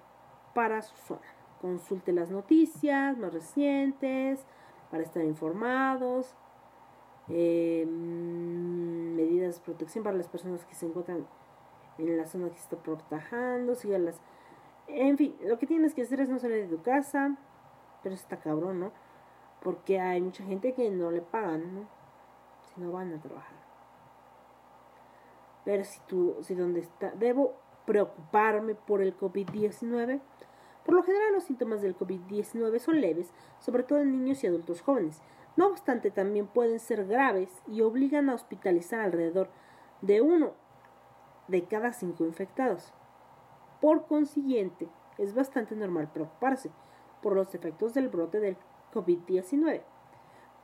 para su zona. Consulte las noticias más recientes para estar informados. Mm, medidas de protección para las personas que se encuentran en la zona que se está protegendo. Sígalas. En fin, lo que tienes que hacer es no salir de tu casa. Pero está cabrón, ¿no? Porque hay mucha gente que no le pagan, ¿no? Si no van a trabajar. Pero si tú, si donde está, debo preocuparme por el COVID-19. Por lo general los síntomas del COVID-19 son leves, sobre todo en niños y adultos jóvenes. No obstante, también pueden ser graves y obligan a hospitalizar alrededor de uno de cada cinco infectados. Por consiguiente, es bastante normal preocuparse por los efectos del brote del COVID-19.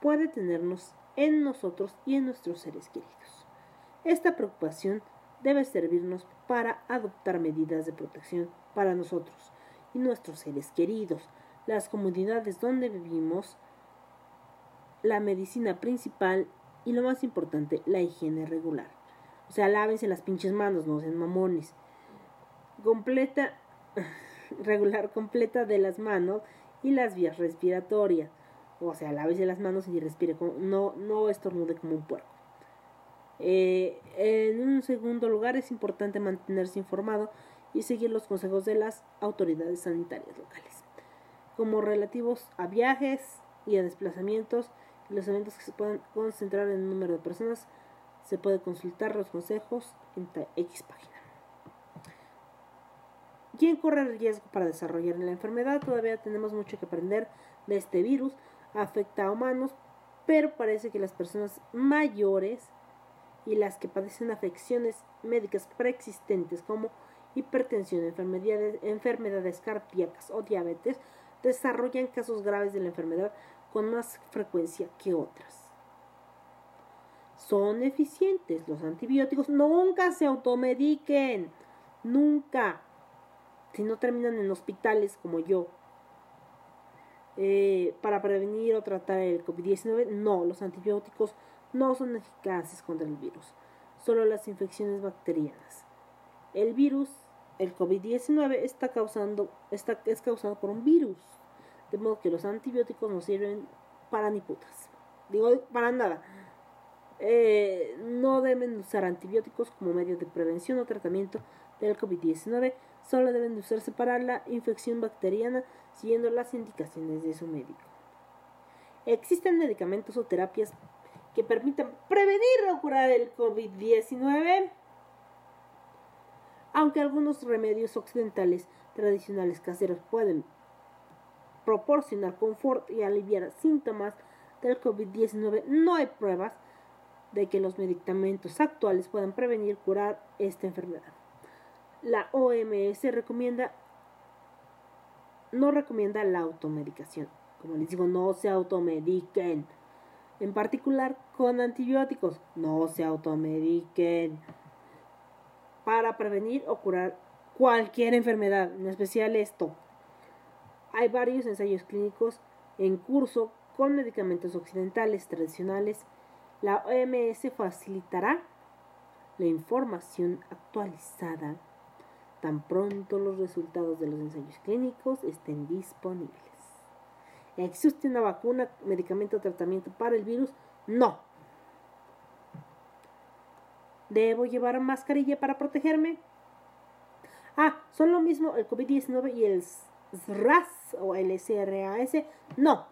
Puede tenernos en nosotros y en nuestros seres queridos. Esta preocupación debe servirnos para adoptar medidas de protección para nosotros y nuestros seres queridos, las comunidades donde vivimos, la medicina principal y lo más importante, la higiene regular. O sea, lávense las pinches manos, no sean mamones. Completa, regular completa de las manos y las vías respiratorias. O sea, lávese las manos y respire, no, no estornude como un puerco. Eh, en un segundo lugar, es importante mantenerse informado y seguir los consejos de las autoridades sanitarias locales, como relativos a viajes y a desplazamientos y los eventos que se puedan concentrar en un número de personas. Se puede consultar los consejos en X página. ¿Quién corre el riesgo para desarrollar la enfermedad? Todavía tenemos mucho que aprender de este virus. Afecta a humanos, pero parece que las personas mayores y las que padecen afecciones médicas preexistentes como hipertensión, enfermedades, enfermedades cardíacas o diabetes desarrollan casos graves de la enfermedad con más frecuencia que otras. Son eficientes los antibióticos, nunca se automediquen, nunca, si no terminan en hospitales como yo. Eh, para prevenir o tratar el COVID-19, no, los antibióticos no son eficaces contra el virus, solo las infecciones bacterianas. El virus, el COVID-19, está causando, está, es causado por un virus, de modo que los antibióticos no sirven para ni putas. Digo, para nada. Eh, no deben usar antibióticos como medio de prevención o tratamiento del COVID-19, solo deben de usarse para la infección bacteriana siguiendo las indicaciones de su médico. Existen medicamentos o terapias que permitan prevenir o curar el COVID-19, aunque algunos remedios occidentales tradicionales caseros pueden proporcionar confort y aliviar síntomas del COVID-19, no hay pruebas de que los medicamentos actuales puedan prevenir curar esta enfermedad. La OMS recomienda no recomienda la automedicación. Como les digo, no se automediquen. En particular con antibióticos, no se automediquen. Para prevenir o curar cualquier enfermedad, en especial esto. Hay varios ensayos clínicos en curso con medicamentos occidentales tradicionales. La OMS facilitará la información actualizada tan pronto los resultados de los ensayos clínicos estén disponibles. ¿Existe una vacuna, medicamento o tratamiento para el virus? No. ¿Debo llevar mascarilla para protegerme? Ah, ¿son lo mismo el COVID-19 y el SRAS o el SRAS? No.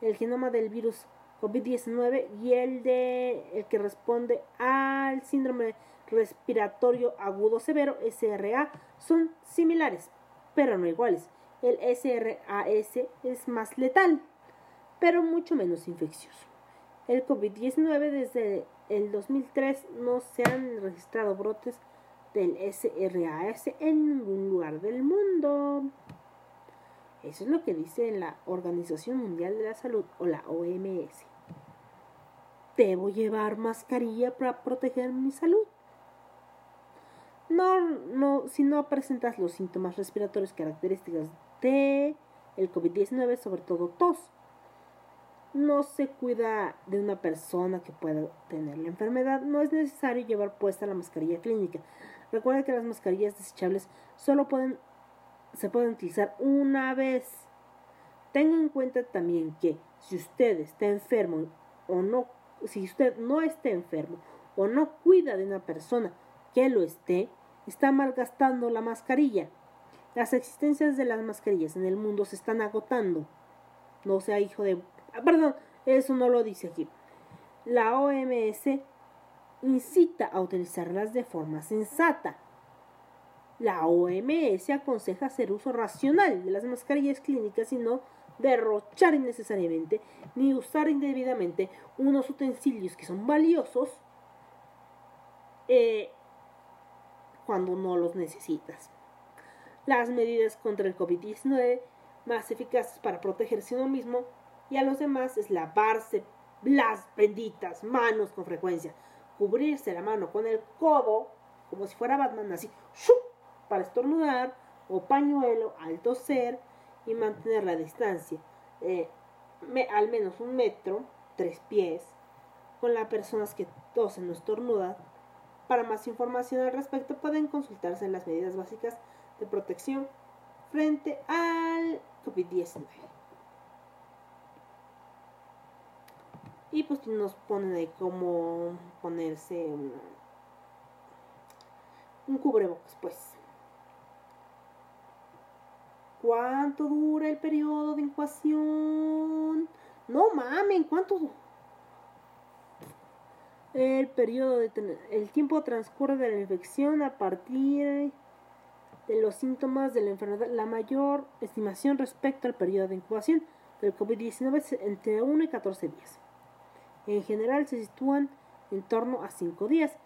El genoma del virus COVID-19 y el de el que responde al síndrome respiratorio agudo severo SRA son similares, pero no iguales. El SRAS es más letal, pero mucho menos infeccioso. El COVID-19 desde el 2003 no se han registrado brotes del SRAS en ningún lugar del mundo. Eso es lo que dice la Organización Mundial de la Salud o la OMS. ¿Debo llevar mascarilla para proteger mi salud? No, no, si no presentas los síntomas respiratorios característicos de el COVID-19, sobre todo tos. No se cuida de una persona que pueda tener la enfermedad, no es necesario llevar puesta la mascarilla clínica. Recuerda que las mascarillas desechables solo pueden se pueden utilizar una vez. Tenga en cuenta también que si usted está enfermo o no, si usted no está enfermo o no cuida de una persona que lo esté, está malgastando la mascarilla. Las existencias de las mascarillas en el mundo se están agotando. No sea hijo de... ah, perdón, eso no lo dice aquí. La OMS incita a utilizarlas de forma sensata. La OMS aconseja hacer uso racional de las mascarillas clínicas y no derrochar innecesariamente ni usar indebidamente unos utensilios que son valiosos eh, cuando no los necesitas. Las medidas contra el COVID-19 más eficaces para protegerse uno mismo y a los demás es lavarse las benditas manos con frecuencia, cubrirse la mano con el codo como si fuera Batman así, ¡shup! para estornudar o pañuelo al toser y mantener la distancia eh, al menos un metro, tres pies, con las personas que tosen o estornudan. Para más información al respecto pueden consultarse en las medidas básicas de protección frente al COVID-19. Y pues nos ponen ahí cómo ponerse una- un cubrebocas, pues. ¿Cuánto dura el periodo de incubación? No mamen, ¿cuánto? El periodo de el tiempo transcurre de la infección a partir de los síntomas de la enfermedad. La mayor estimación respecto al periodo de incubación del COVID-19 es entre 1 y 14 días. En general se sitúan en torno a 5 días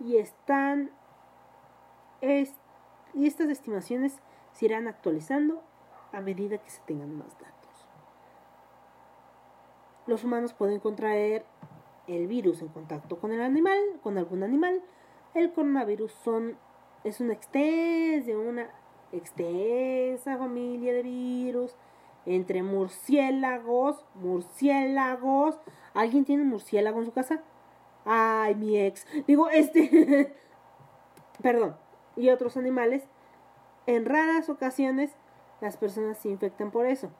y están es- y estas estimaciones se irán actualizando a medida que se tengan más datos. Los humanos pueden contraer el virus en contacto con el animal, con algún animal. El coronavirus son, es una extensa, una extensa familia de virus entre murciélagos, murciélagos. ¿Alguien tiene murciélago en su casa? Ay, mi ex. Digo, este. Perdón. Y otros animales. En raras ocasiones, las personas se infectan por eso.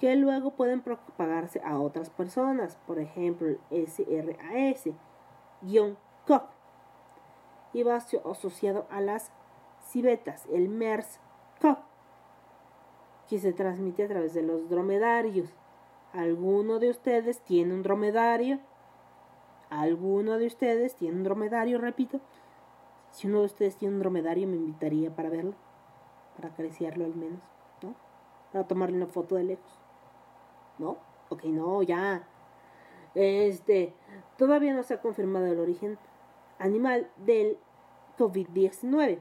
Que luego pueden propagarse a otras personas. Por ejemplo, el SRAS-CoV. Y va aso- asociado a las civetas, el MERS-CoV. Que se transmite a través de los dromedarios. ¿Alguno de ustedes tiene un dromedario? ¿Alguno de ustedes tiene un dromedario? Repito. Si uno de ustedes tiene un dromedario, me invitaría para verlo. Para acariciarlo al menos, ¿no? Para tomarle una foto de lejos. ¿No? Ok, no, ya. Este, todavía no se ha confirmado el origen animal del COVID-19.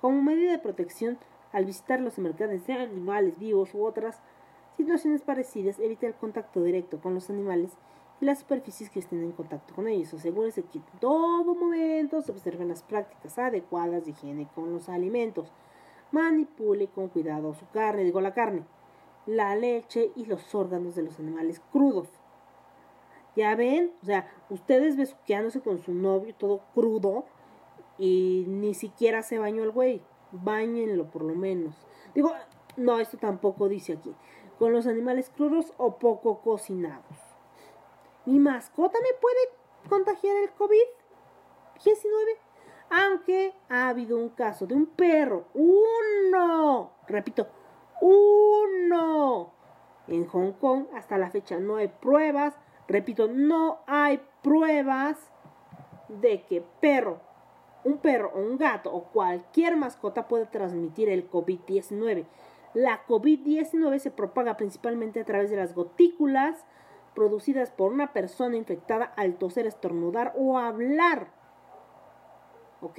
Como medida de protección, al visitar los mercados de animales vivos u otras situaciones parecidas, evita el contacto directo con los animales y las superficies que estén en contacto con ellos. Asegúrese que en todo momento se observen las prácticas adecuadas de higiene con los alimentos. Manipule con cuidado su carne, digo la carne, la leche y los órganos de los animales crudos. Ya ven, o sea, ustedes besuqueándose con su novio todo crudo y ni siquiera se bañó el güey. Báñenlo por lo menos. Digo, no, esto tampoco dice aquí. Con los animales crudos o poco cocinados. ¿Mi mascota me puede contagiar el COVID-19? Aunque ha habido un caso de un perro, uno, repito, uno. En Hong Kong hasta la fecha no hay pruebas, repito, no hay pruebas de que perro, un perro o un gato o cualquier mascota puede transmitir el COVID-19. La COVID-19 se propaga principalmente a través de las gotículas producidas por una persona infectada al toser, estornudar o hablar. ¿Ok?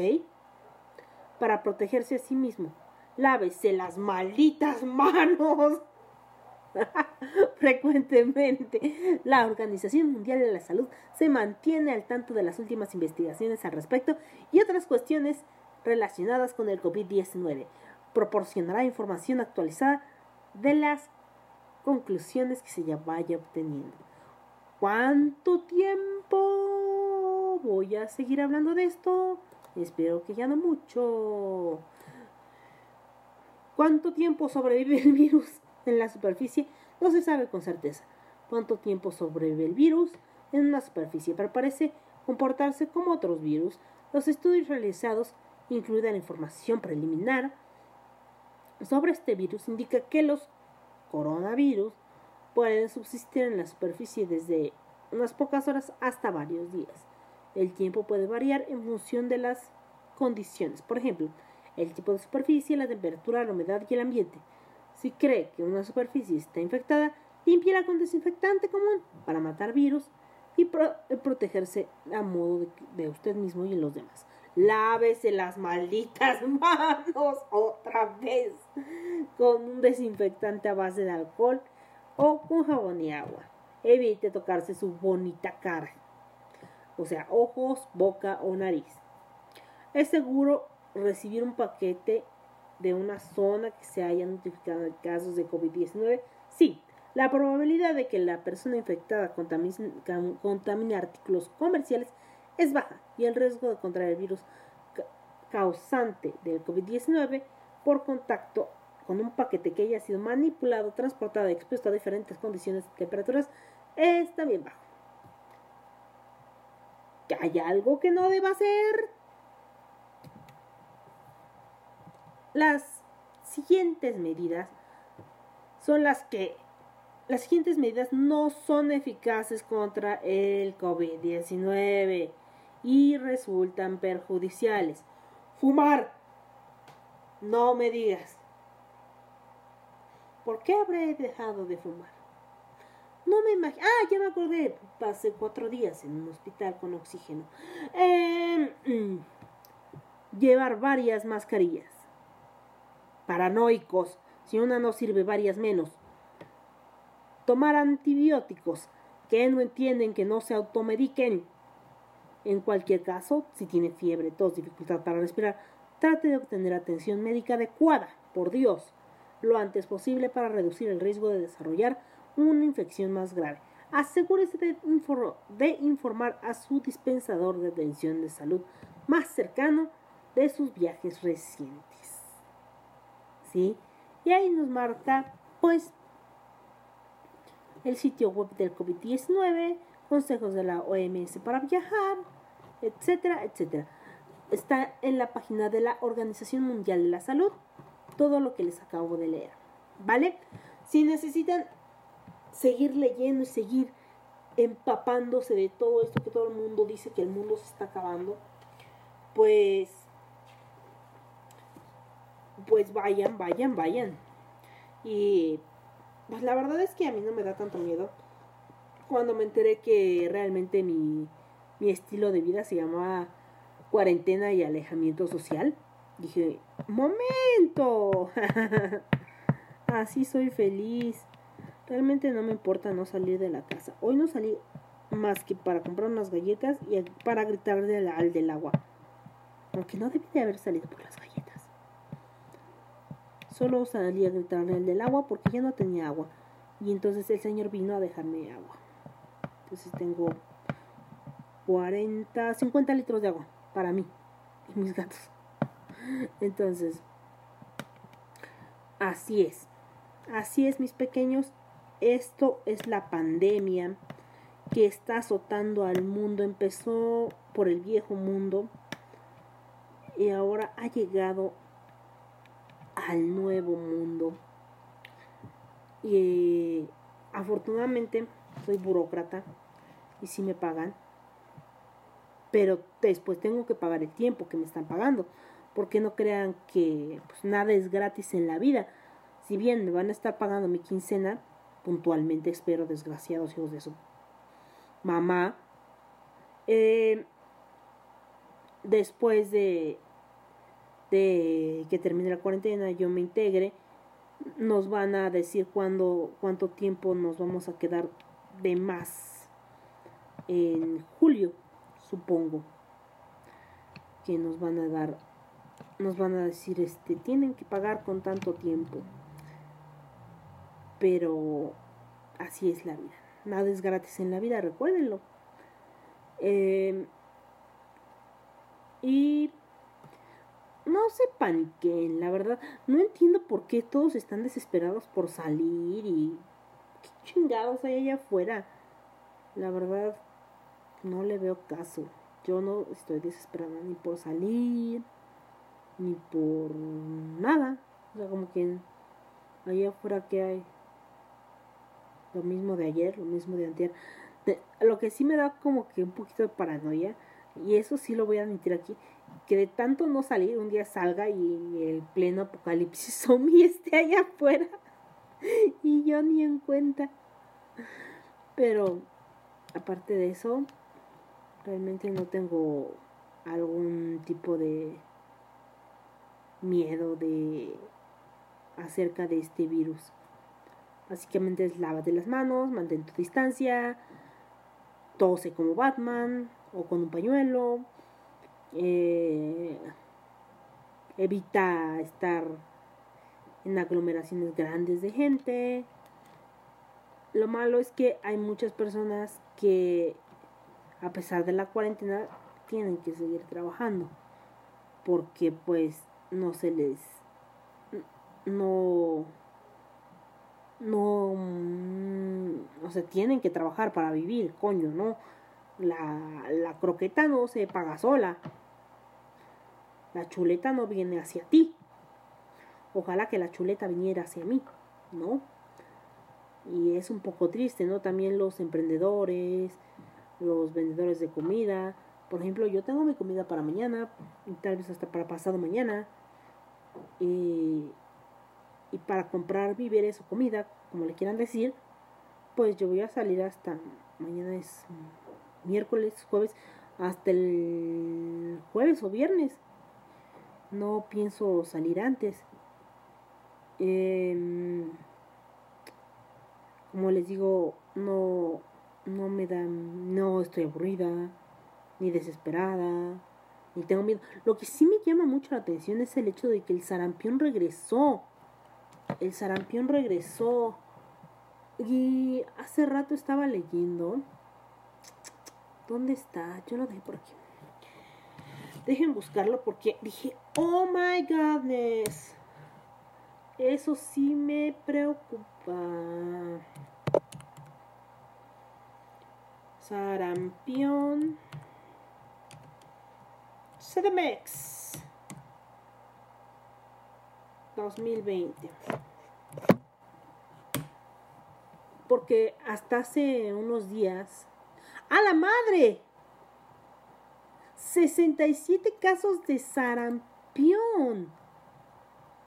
Para protegerse a sí mismo. Lávese las malditas manos. Frecuentemente, la Organización Mundial de la Salud se mantiene al tanto de las últimas investigaciones al respecto y otras cuestiones relacionadas con el COVID-19. Proporcionará información actualizada de las conclusiones que se ya vaya obteniendo. ¿Cuánto tiempo voy a seguir hablando de esto? Espero que ya no mucho. ¿Cuánto tiempo sobrevive el virus en la superficie? No se sabe con certeza. ¿Cuánto tiempo sobrevive el virus en una superficie? Pero parece comportarse como otros virus. Los estudios realizados, incluida la información preliminar sobre este virus, indica que los coronavirus pueden subsistir en la superficie desde unas pocas horas hasta varios días. El tiempo puede variar en función de las condiciones. Por ejemplo, el tipo de superficie, la temperatura, la humedad y el ambiente. Si cree que una superficie está infectada, límpiala con desinfectante común para matar virus y eh, protegerse a modo de, usted mismo y de los demás. Lávese las malditas manos otra vez con un desinfectante a base de alcohol o con jabón y agua. Evite tocarse su bonita cara, o sea, ojos, boca o nariz. Es seguro recibir un paquete de una zona que se haya notificado casos de COVID-19? Sí, la probabilidad de que la persona infectada contamine, artículos comerciales es baja y el riesgo de contraer el virus ca- causante del COVID-19 por contacto con un paquete que haya sido manipulado, transportado expuesto a diferentes condiciones y temperaturas es también bajo. ¿Que hay algo que no deba hacer? Las siguientes medidas son las que las siguientes medidas no son eficaces contra el COVID-19 y resultan perjudiciales. Fumar. No me digas. ¿Por qué habré dejado de fumar? No me imagino. Ah, ya me acordé. Pasé cuatro días en un hospital con oxígeno. Em, mm, llevar varias mascarillas. Paranoicos. Si una no sirve, varias menos. Tomar antibióticos. Que no entienden que no se automediquen. En cualquier caso, si tiene fiebre, tos, dificultad para respirar, trate de obtener atención médica adecuada, por Dios, lo antes posible para reducir el riesgo de desarrollar una infección más grave. Asegúrese de, de informar a su dispensador de atención de salud más cercano de sus viajes recientes. Y ahí nos marca, pues, el sitio web del COVID-19, consejos de la OMS para viajar, etcétera, etcétera. Está en la página de la Organización Mundial de la Salud todo lo que les acabo de leer. ¿Vale? Si necesitan seguir leyendo y seguir empapándose de todo esto que todo el mundo dice que el mundo se está acabando, pues pues vayan, vayan, vayan. Y pues la verdad es que a mí no me da tanto miedo. Cuando me enteré que realmente mi, mi estilo de vida se llamaba cuarentena y alejamiento social, dije, momento, así soy feliz. Realmente no me importa no salir de la casa. Hoy no salí más que para comprar unas galletas y para gritarle al, del agua. Aunque no debí de haber salido por las galletas. Solo salí a gritarle al del agua porque ya no tenía agua. Y entonces el señor vino a dejarme agua. Entonces tengo 40, 50 litros de agua para mí y mis gatos. Entonces, así es. Así es, mis pequeños. Esto es la pandemia que está azotando al mundo. Empezó por el viejo mundo y ahora ha llegado al nuevo mundo. Y afortunadamente soy burócrata y si me pagan. Pero después tengo que pagar el tiempo que me están pagando. Porque no crean que pues, nada es gratis en la vida. Si bien me van a estar pagando mi quincena, puntualmente espero, desgraciados hijos de su mamá, eh, después de, de que termine la cuarentena, yo me integre, nos van a decir cuándo, cuánto tiempo nos vamos a quedar de más en julio, supongo, que nos van a dar, nos van a decir, este, tienen que pagar con tanto tiempo pero así es la vida. Nada es gratis en la vida, recuérdenlo. Eh, y no se paniquen, la verdad. No entiendo por qué todos están desesperados por salir y qué chingados hay allá afuera. La verdad, no le veo caso. Yo no estoy desesperada ni por salir, ni por nada. O sea, como que allá afuera que hay lo mismo de ayer, lo mismo de anterior. lo que sí me da como que un poquito de paranoia, y eso sí lo voy a admitir aquí, que de tanto no salir, un día salga y el pleno apocalipsis zombie esté allá afuera y yo ni en cuenta. Pero aparte de eso, realmente no tengo algún tipo de miedo de acerca de este virus. Básicamente es lávate las manos, mantén tu distancia, tose como Batman o con un pañuelo, eh, evita estar en aglomeraciones grandes de gente. Lo malo es que hay muchas personas que a pesar de la cuarentena tienen que seguir trabajando porque pues no se les no no, mm, o sea, tienen que trabajar para vivir, coño, ¿no? La, la croqueta no se paga sola. La chuleta no viene hacia ti. Ojalá que la chuleta viniera hacia mí, ¿no? Y es un poco triste, ¿no? También los emprendedores, los vendedores de comida. Por ejemplo, yo tengo mi comida para mañana, y tal vez hasta para pasado mañana. Y y para comprar víveres o comida, como le quieran decir, pues yo voy a salir hasta mañana es miércoles, jueves, hasta el jueves o viernes. No pienso salir antes. Em, como les digo, no, no me dan, no estoy aburrida, ni desesperada, ni tengo miedo. Lo que sí me llama mucho la atención es el hecho de que el sarampión regresó el sarampión regresó. Y hace rato estaba leyendo. ¿Dónde está? Yo lo dejé por aquí. Dejen buscarlo porque dije, oh my goodness. Eso sí me preocupa. Sarampión. CDMX. 2020. Porque hasta hace unos días... ¡A la madre! 67 casos de sarampión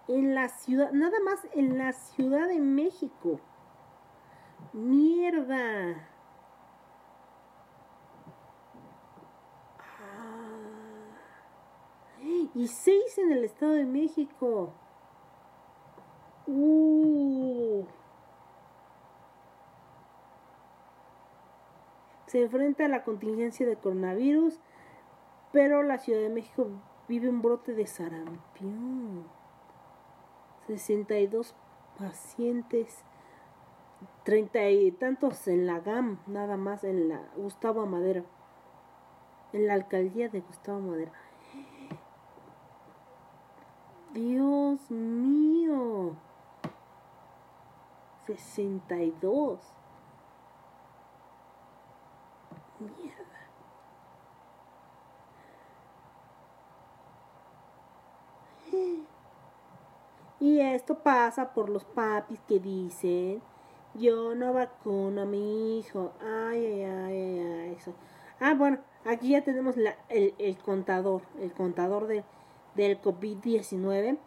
en la ciudad, nada más en la Ciudad de México. Mierda. Ah. Y seis en el Estado de México. Uh. Se enfrenta a la contingencia de coronavirus, pero la Ciudad de México vive un brote de sarampión. 62 pacientes, treinta y tantos en la GAM, nada más en la Gustavo Amadero, en la alcaldía de Gustavo Amadero. Dios mío, 62. Mierda. Y esto pasa por los papis que dicen, yo no vacuno a mi hijo. Ay, ay, ay, ay, eso. Ah, bueno, aquí ya tenemos la, el, el contador, el contador de, del COVID-19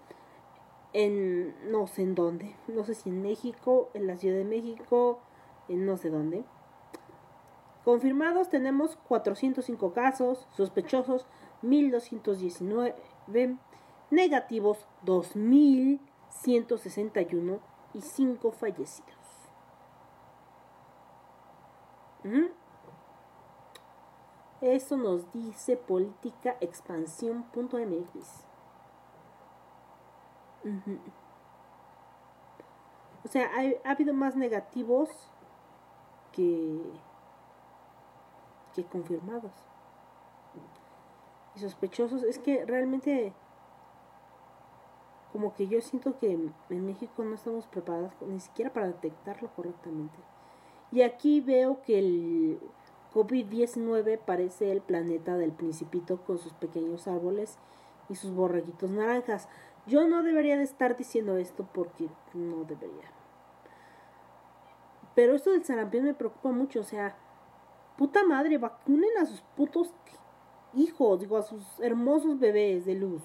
en no sé en dónde, no sé si en México, en la Ciudad de México, en no sé dónde. Confirmados tenemos 405 casos, sospechosos 1219, negativos 2161 y 5 fallecidos. Ujú. Eso nos dice política expansión.mx. Ujú. O sea, hay- ha habido más negativos que, que confirmados. Y sospechosos, es que realmente como que yo siento que en México no estamos preparados ni siquiera para detectarlo correctamente. Y aquí veo que el COVID-19 parece el planeta del principito con sus pequeños árboles y sus borreguitos naranjas. Yo no debería de estar diciendo esto porque no debería. Pero esto del sarampión me preocupa mucho, o sea, puta madre, vacunen a sus putos hijos, digo, a sus hermosos bebés de luz.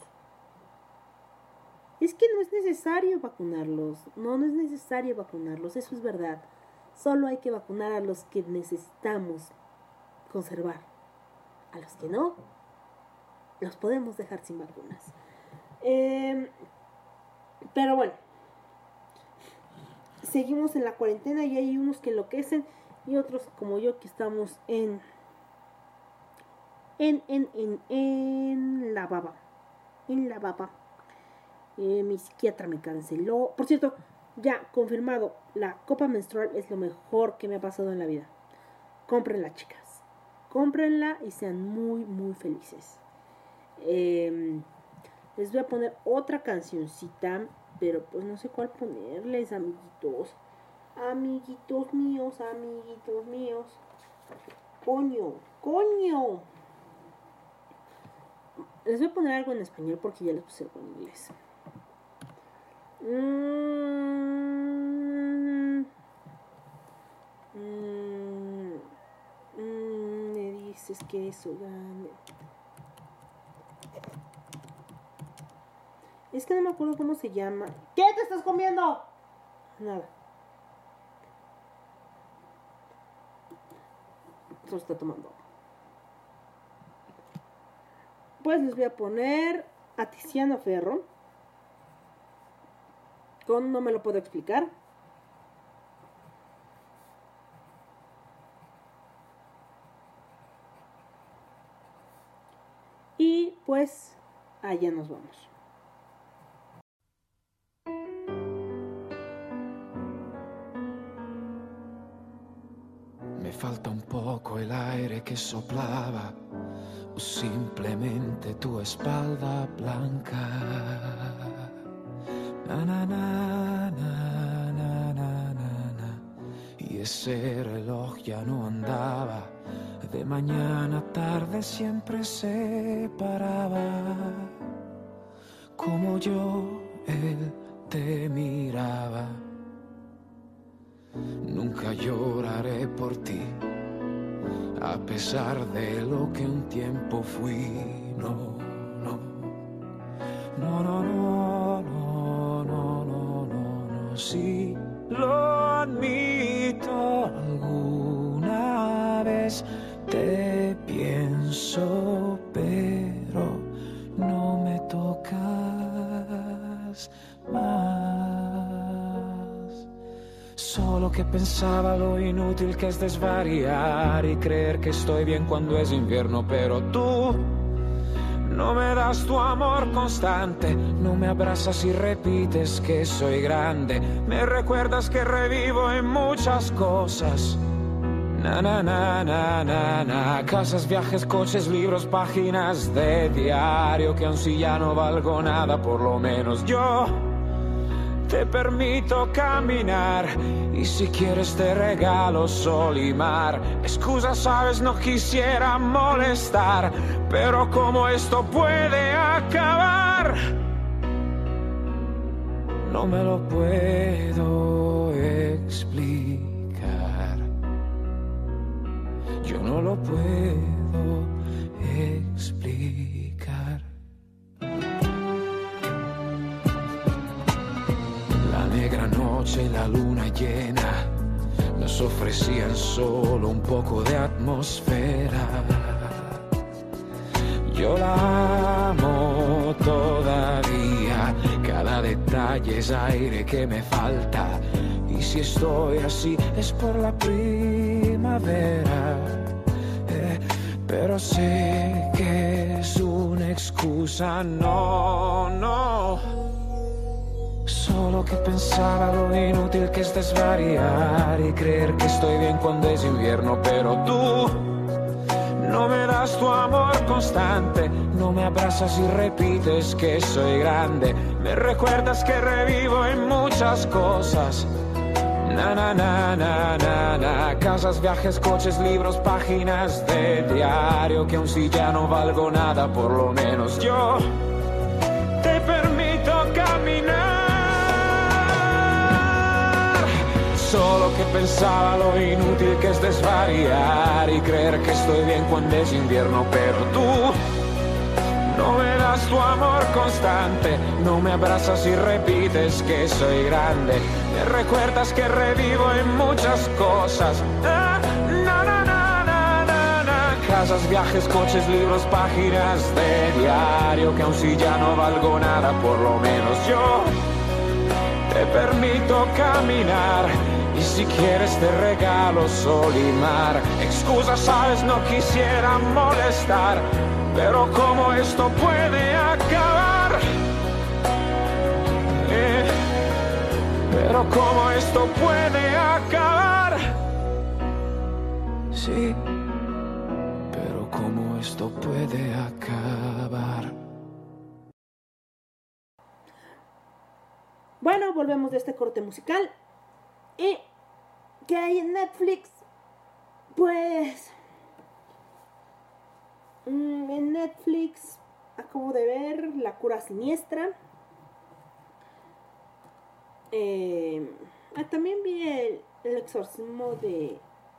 Es que no es necesario vacunarlos, no, no es necesario vacunarlos, eso es verdad. Solo hay que vacunar a los que necesitamos conservar. A los que no, los podemos dejar sin vacunas. Em, pero bueno, seguimos en la cuarentena y hay unos que enloquecen y otros como yo que estamos en en en en en la baba en la baba Eh, mi psiquiatra me canceló por cierto ya confirmado la copa menstrual es lo mejor que me ha pasado en la vida cómprenla chicas cómprenla y sean muy muy felices Em, les voy a poner otra cancioncita, pero pues no sé cuál ponerles, amiguitos. Amiguitos míos, amiguitos míos. Coño, coño. Les voy a poner algo en español porque ya les puse algo en inglés. Mm, mm, mm, me dices que eso gane. Es que no me acuerdo cómo se llama. ¿Qué te estás comiendo? Nada. Solo está tomando. Pues les voy a poner a Tiziano Ferro. Con no me lo puedo explicar. Y pues allá nos vamos. Me falta un poco el aire que soplaba o simplemente tu espalda blanca. Y ese reloj ya no andaba. De mañana a tarde siempre se paraba. Como yo, él te miraba. Nunca lloraré por ti, a pesar de lo que un tiempo fui. No, no, no, no, no, sí, lo admito. Alguna vez te pienso, pero no me tocas más. Solo que pensaba lo inútil que es desvariar y creer que estoy bien cuando es invierno, pero tú No me das tu amor constante, no me abrazas y repites que soy grande. Me recuerdas que revivo en muchas cosas. Na na na na na na Casas, viajes, coches, libros, páginas de diario Que aun si ya no valgo nada, por lo menos yo te permito caminar y si quieres te regalo sol y mar. Excusa, sabes, no quisiera molestar, pero como esto puede acabar, no me lo puedo explicar. Yo no lo puedo explicar. La negra noche y la luna llena nos ofrecían solo un poco de atmósfera. Yo la amo todavía, cada detalle es aire que me falta. Y si estoy así es por la primavera. Eh, pero sé que es una excusa, no, no. Solo que pensaba lo inútil que es desvariar y creer que estoy bien cuando es invierno, pero tú tu amor constante, no me abrazas y repites que soy grande, me recuerdas que revivo en muchas cosas. Na na na na na na. Casas, viajes, coches, libros, páginas de diario. Que aun si ya no valgo nada, por lo menos yo Solo que pensaba lo inútil que es desvariar y creer que estoy bien cuando es invierno, pero tú no me das tu amor constante, no me abrazas y repites que soy grande. Me recuerdas que revivo en muchas cosas. Casas, viajes, coches, libros, páginas de diario que aun si ya no valgo nada, por lo menos yo te permito caminar. Y si quieres te regalo sol y. Excusa, sabes, no quisiera molestar. Pero como esto puede acabar. Eh, pero como esto puede acabar. Sí, pero como esto puede acabar. Bueno, volvemos de este corte musical. ¿Y qué hay en Netflix? Pues... mm, en Netflix acabo de ver La cura siniestra. Eh, ah, también vi el, el exorcismo de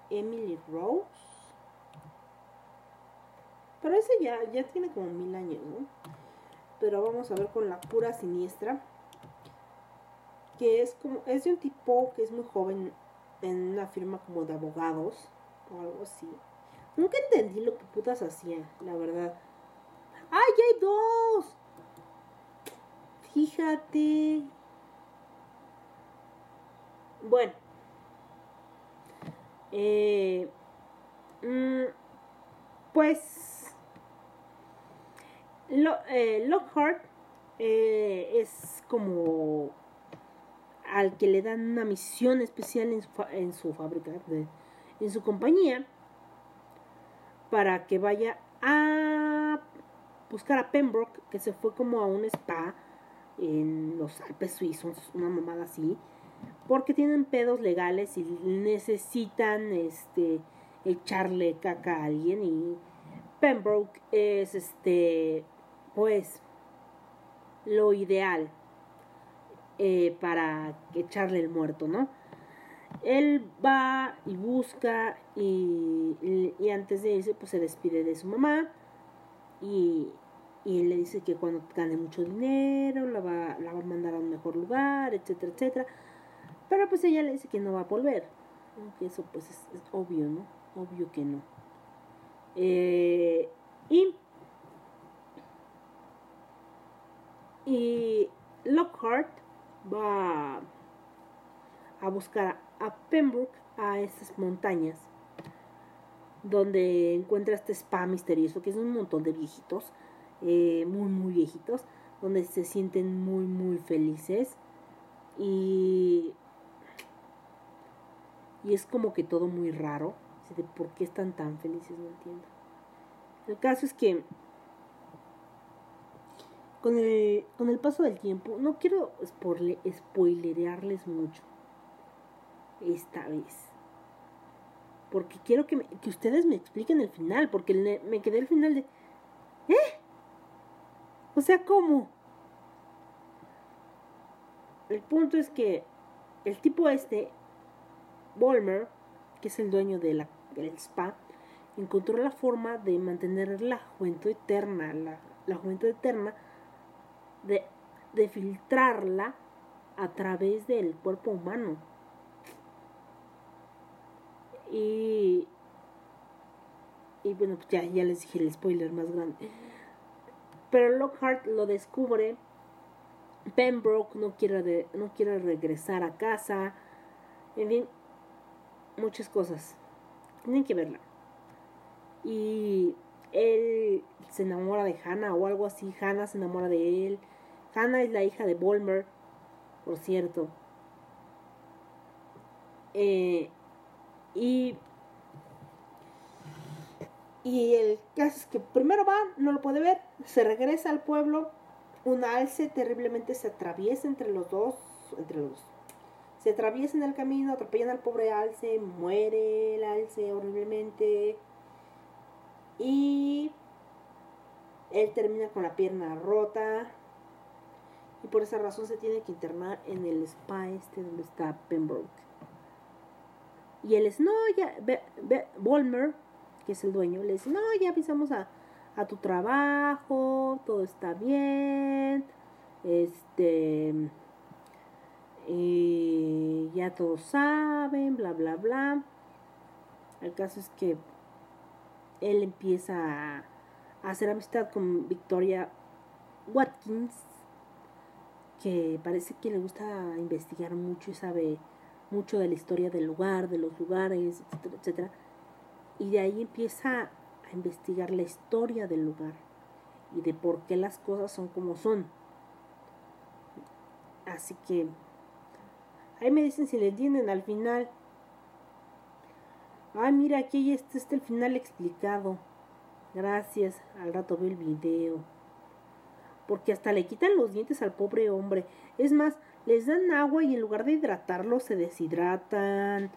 Emily Rose. Pero ese ya, ya tiene como mil años, ¿no? Pero vamos a ver con La cura siniestra que es como es de un tipo que es muy joven en una firma como de abogados o algo así. Nunca entendí lo que putas hacía, la verdad. ¡Ay, ya hay dos! Fíjate. Bueno. Eh, mm, pues Lo, eh, Lockhart eh, es como al que le dan una misión especial en su, en su fábrica, de- en su compañía, para que vaya a buscar a Pembroke, que se fue como a un spa en los Alpes suizos, una mamada así, porque tienen pedos legales y necesitan este echarle caca a alguien y Pembroke es este pues lo ideal eh, para echarle el muerto, ¿no? Él va y busca y, antes de irse pues se despide de su mamá y, y le dice que cuando gane mucho dinero la va, la va a mandar a un mejor lugar, etcétera, etcétera. Pero pues ella le dice que no va a volver. Aunque eso pues es, es obvio, ¿no? Obvio que no. Eh, y, y Lockhart va a buscar a Pembroke a estas montañas donde encuentra este spa misterioso que es un montón de viejitos eh, muy, muy viejitos, donde se sienten muy, muy felices. Y, y es como que todo muy raro. De por qué están tan felices, no entiendo. El caso es que con el, con el paso del tiempo, no quiero spoile- spoilerearles mucho esta vez. Porque quiero que, me- que ustedes me expliquen el final, porque me quedé al final de... ¿Eh? O sea, ¿cómo? El punto es que el tipo este, Volmer, que es el dueño de la, del spa, encontró la forma de mantener la juventud eterna, la, la juventud eterna, de, filtrarla a través del cuerpo humano. Y, y bueno, pues ya, ya les dije el spoiler más grande. Pero Lockhart lo descubre. Pembroke no quiere, de- no quiere regresar a casa. En fin, muchas cosas. Tienen que verla. Y él se enamora de Hannah o algo así. Hannah se enamora de él. Hannah es la hija de Volmer, por cierto. Eh, y y el caso es que primero va, no lo puede ver, se regresa al pueblo, un alce terriblemente se atraviesa entre los dos, entre los. Se atraviesa en el camino, atropellan al pobre alce, muere el alce horriblemente. Y él termina con la pierna rota. Y por esa razón se tiene que internar en el spa este donde está Pembroke. Y él es, no, ya, que es el dueño, le dice, no, ya avisamos a, a tu trabajo, todo está bien, este, ya todos saben, bla, bla, bla. El caso es que él empieza a hacer amistad con Victoria Watkins, que parece que le gusta investigar mucho y sabe mucho de la historia del lugar, de los lugares, etcétera, etcétera. Y de ahí empieza a investigar la historia del lugar y de por qué las cosas son como son. Así que ahí me dicen si le entienden al final. Ay, mira, aquí está, está el final explicado. Gracias, al rato veo el video. Porque hasta le quitan los dientes al pobre hombre. Es más, les dan agua y en lugar de hidratarlos se deshidratan.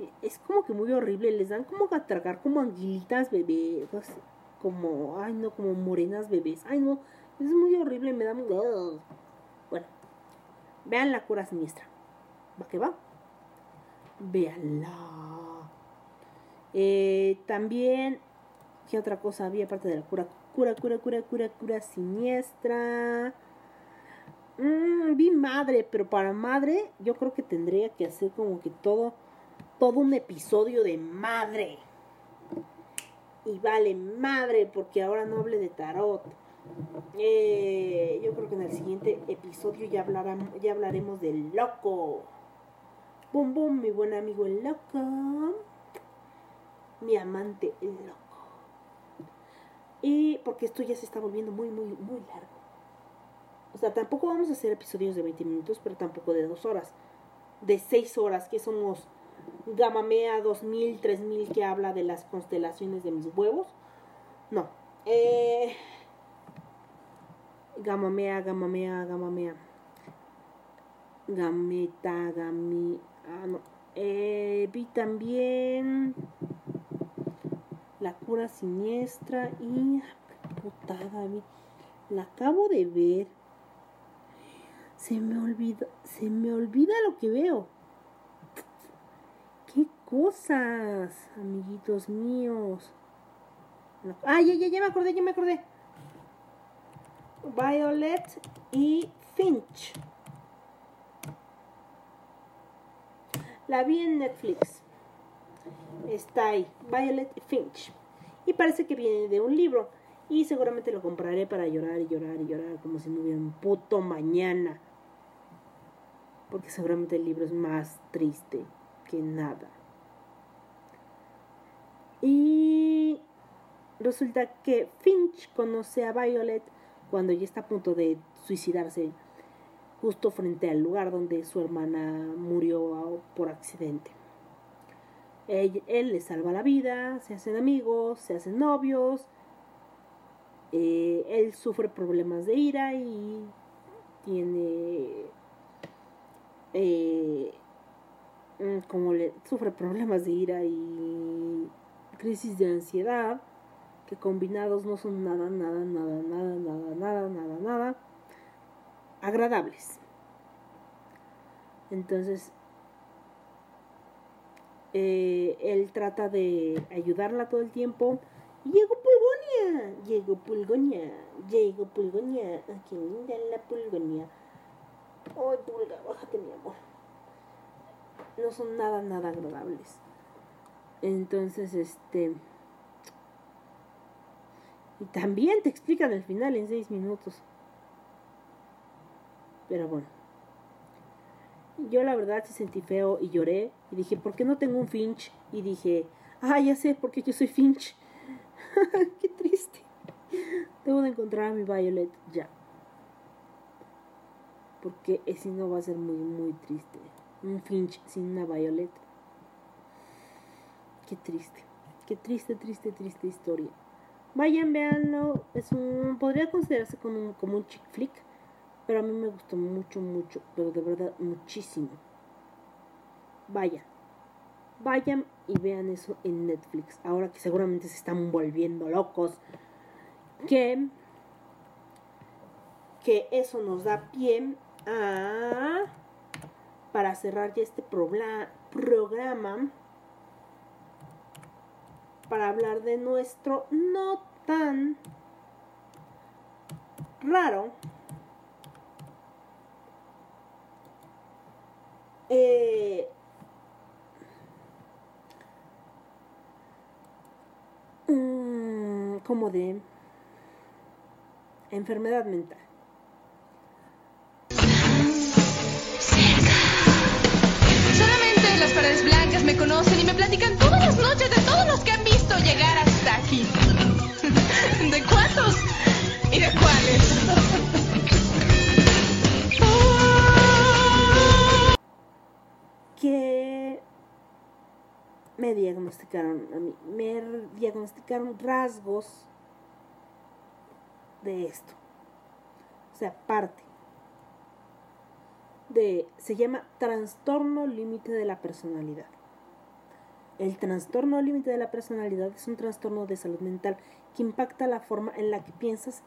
E- Es como que muy horrible. Les dan como a tragar como anguilitas bebés. Como, ay no, como morenas bebés. Ay no, es muy horrible. Me da muy... Bueno, vean la cura siniestra. ¿Va que va? Véanla. Eh, también, ¿qué otra cosa había aparte de la cura? Cura, cura, cura, cura, cura siniestra. Mm, vi madre, pero para madre yo creo que tendría que hacer como que todo, todo un episodio de madre. Y vale madre, porque ahora no hable de tarot. Eh, yo creo que en el siguiente episodio ya, hablarán- ya hablaremos del loco. Boom, boom, mi buen amigo el loco. Mi amante el loco. Y porque esto ya se está volviendo muy, muy, muy largo. O sea, tampoco vamos a hacer episodios de 20 minutos, pero tampoco de 2 horas. De 6 horas, que somos Gamamea 2000, 3000, que habla de las constelaciones de mis huevos. No. Eh, gamamea, Gamamea, Gamamea. Gameta, Gami. Ah, no. Eh, vi también La cura siniestra y. Putada. La acabo de ver. Se me olvida, se me olvida lo que veo. ¿Qué cosas, amiguitos míos? La- Ah, ya, ya, ya me acordé, ya me acordé. Violet y Finch. La vi en Netflix. Está ahí, Violet Finch. Y parece que viene de un libro. Y seguramente lo compraré para llorar y llorar y llorar como si no hubiera un puto mañana. Porque seguramente el libro es más triste que nada. Y resulta que Finch conoce a Violet cuando ella está a punto de suicidarse justo frente al lugar donde su hermana murió por accidente. Él, le salva la vida, se hacen amigos, se hacen novios. Eh, él sufre problemas de ira y tiene. Eh, como le sufre problemas de ira y crisis de ansiedad, que combinados no son nada, nada, nada, nada, nada, nada, nada, nada agradables. Entonces, eh, él trata de ayudarla todo el tiempo Llegó Pulgonia, llegó Pulgonia, llegó Pulgonia, aquí linda la Pulgonia. Ay, Pulga, bájate mi amor. No son nada, nada agradables. Entonces, este... Y también te explican el final en seis minutos. Pero bueno. Yo la verdad se sentí feo y lloré. Y dije, ¿por qué no tengo un Finch? Y dije, ah, ya sé, porque yo soy Finch. Qué triste. Debo de encontrar a mi Violet ya. Porque si no va a ser muy, muy triste. Un Finch sin una Violet. Qué triste. Qué triste, triste, triste historia. Vayan, véanlo. Es un, podría considerarse como un, como un chick flick. Pero a mí me gustó mucho, mucho. Pero de verdad, muchísimo. Vayan. Vayan y vean eso en Netflix. Ahora que seguramente se están volviendo locos. Que, que eso nos da pie a... Para cerrar ya este programa. Para hablar de nuestro no tan raro. Eh, mm, como de enfermedad mental. Solamente las paredes blancas me conocen y me platican todas las noches de todos los que han visto llegar hasta aquí. ¿De cuántos? ¿Y de cuáles? Me diagnosticaron a mí, me diagnosticaron rasgos de esto. O sea, parte de se llama trastorno límite de la personalidad. El trastorno límite de la personalidad es un trastorno de salud mental que impacta la forma en la que piensas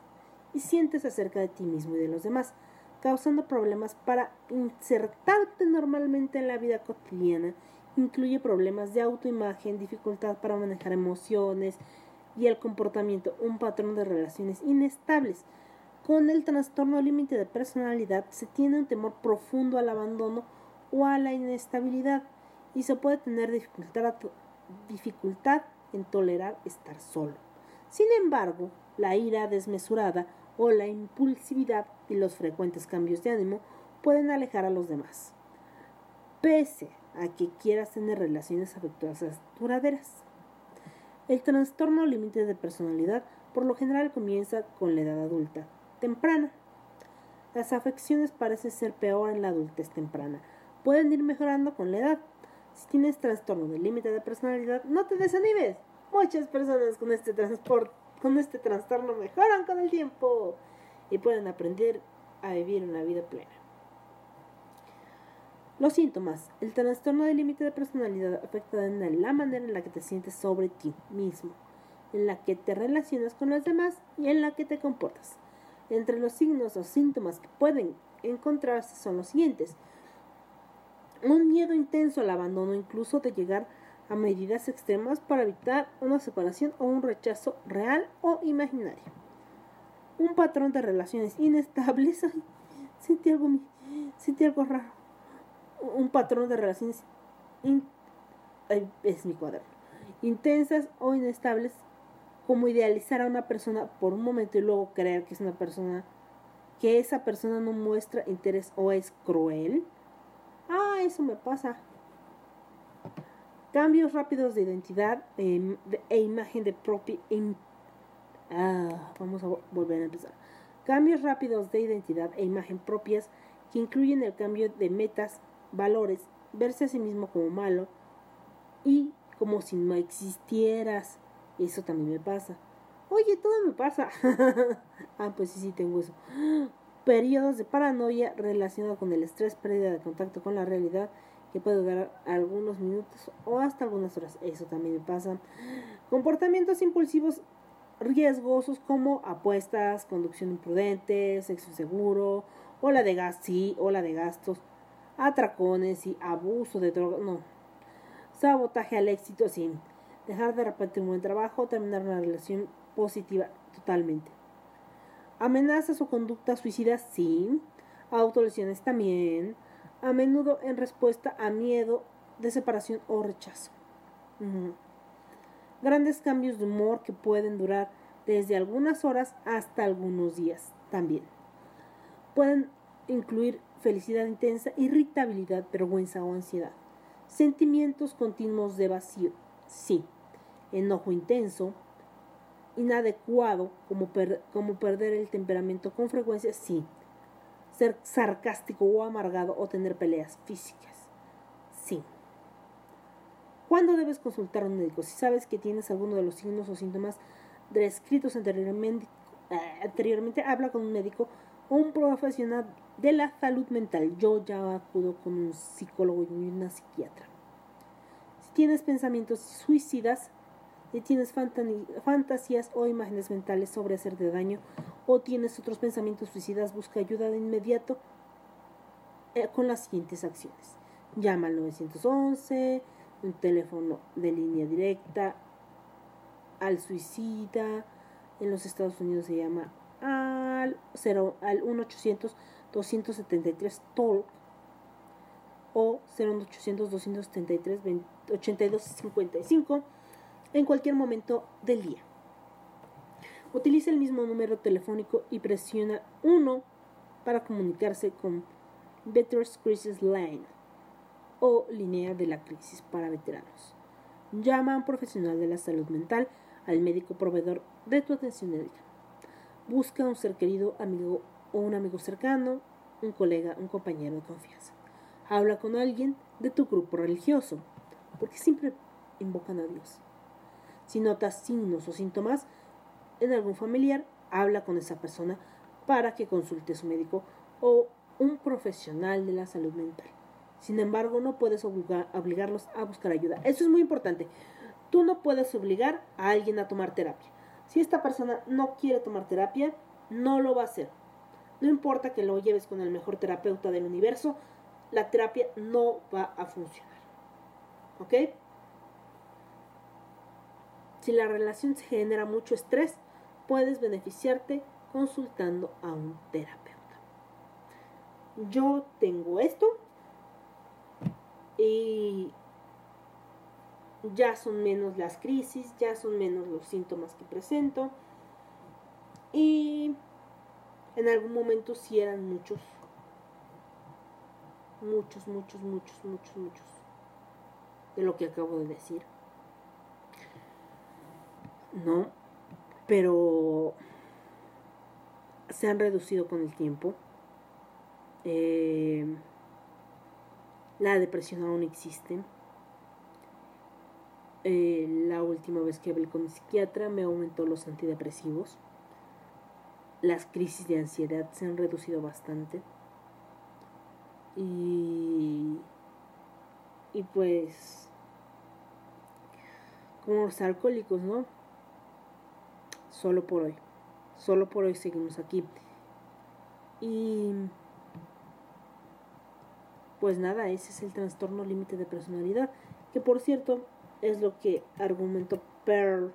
y sientes acerca de ti mismo y de los demás, causando problemas para insertarte normalmente en la vida cotidiana. Incluye problemas de autoimagen, dificultad para manejar emociones y el comportamiento, un patrón de relaciones inestables. Con el trastorno límite de personalidad se tiene un temor profundo al abandono o a la inestabilidad y se puede tener dificultad, en tolerar estar solo. Sin embargo, la ira desmesurada o la impulsividad y los frecuentes cambios de ánimo pueden alejar a los demás, pese a que quieras tener relaciones afectuosas duraderas. El trastorno límite de personalidad por lo general comienza con la edad adulta, temprana. Las afecciones parecen ser peor en la adultez temprana. Pueden ir mejorando con la edad. Si tienes trastorno de límite de personalidad, no te desanimes. Muchas personas con este, con este trastorno mejoran con el tiempo y pueden aprender a vivir una vida plena. Los síntomas. El trastorno de límite de personalidad afecta en la manera en la que te sientes sobre ti mismo, en la que te relacionas con los demás y en la que te comportas. Entre los signos o síntomas que pueden encontrarse son los siguientes. Un miedo intenso al abandono, incluso de llegar a medidas extremas para evitar una separación o un rechazo real o imaginario. Un patrón de relaciones inestables. Ay, sentí algo raro. Un patrón de relaciones es mi intensas o inestables, como idealizar a una persona por un momento y luego creer que es una persona que esa persona no muestra interés o es cruel. Ah, eso me pasa. Cambios rápidos de identidad em, e imagen de propia, Ah, vamos a vo- volver a empezar. Cambios rápidos de identidad e imagen propias que incluyen el cambio de metas, valores, verse a sí mismo como malo y como si no existieras. Eso también me pasa. Oye, todo me pasa. ah, pues sí, sí, tengo eso. Periodos de paranoia relacionados con el estrés, pérdida de contacto con la realidad, que puede durar algunos minutos o hasta algunas horas. Eso también me pasa. Comportamientos impulsivos riesgosos como apuestas, conducción imprudente, sexo inseguro, ola de gas, sí, ola de gastos, atracones y abuso de drogas, no. Sabotaje al éxito, sí. Dejar de repetir un buen trabajo, terminar una relación positiva totalmente. Amenazas o conductas suicidas, sí. Autolesiones también. A menudo en respuesta a miedo de separación o rechazo. Grandes cambios de humor que pueden durar desde algunas horas hasta algunos días también. Pueden incluir felicidad intensa, irritabilidad, vergüenza o ansiedad. Sentimientos continuos de vacío, sí. Enojo intenso, inadecuado, como, como perder el temperamento con frecuencia, sí. Ser sarcástico o amargado o tener peleas físicas, sí. ¿Cuándo debes consultar a un médico? Si sabes que tienes alguno de los signos o síntomas descritos anteriormente, eh, anteriormente habla con un médico un profesional de la salud mental. Yo ya acudo con un psicólogo y una psiquiatra. Si tienes pensamientos suicidas, si tienes fantasías o imágenes mentales sobre hacerte daño o tienes otros pensamientos suicidas, busca ayuda de inmediato eh, con las siguientes acciones. Llama al 911, un teléfono de línea directa al suicida. En los Estados Unidos se llama al, 0, al 1-800-273 TALK o 0-800-273-8255 en cualquier momento del día. Utiliza el mismo número telefónico y presiona 1 para comunicarse con Veterans Crisis Line o línea de la crisis para veteranos. Llama a un profesional de la salud mental, al médico proveedor de tu atención médica. Busca a un ser querido, amigo o un amigo cercano, un colega, un compañero de confianza. Habla con alguien de tu grupo religioso, porque siempre invocan a Dios. Si notas signos o síntomas en algún familiar, habla con esa persona para que consulte a su médico o un profesional de la salud mental. Sin embargo, no puedes obligar- obligarlos a buscar ayuda. Eso es muy importante. Tú no puedes obligar a alguien a tomar terapia. Si esta persona no quiere tomar terapia, no lo va a hacer. No importa que lo lleves con el mejor terapeuta del universo, la terapia no va a funcionar. ¿Ok? Si la relación se genera mucho estrés, puedes beneficiarte consultando a un terapeuta. Yo tengo esto y ya son menos las crisis, ya son menos los síntomas que presento y en algún momento sí eran muchos, muchos, muchos, muchos, muchos, muchos de lo que acabo de decir. No, pero se han reducido con el tiempo. Eh, la depresión aún existe. Eh, la última vez que hablé con mi psiquiatra me aumentó los antidepresivos. Las crisis de ansiedad se han reducido bastante. Y, y pues, como los alcohólicos, ¿no? Solo por hoy. Solo por hoy seguimos aquí. Y pues nada, ese es el trastorno límite de personalidad, que por cierto es lo que argumentó Pearl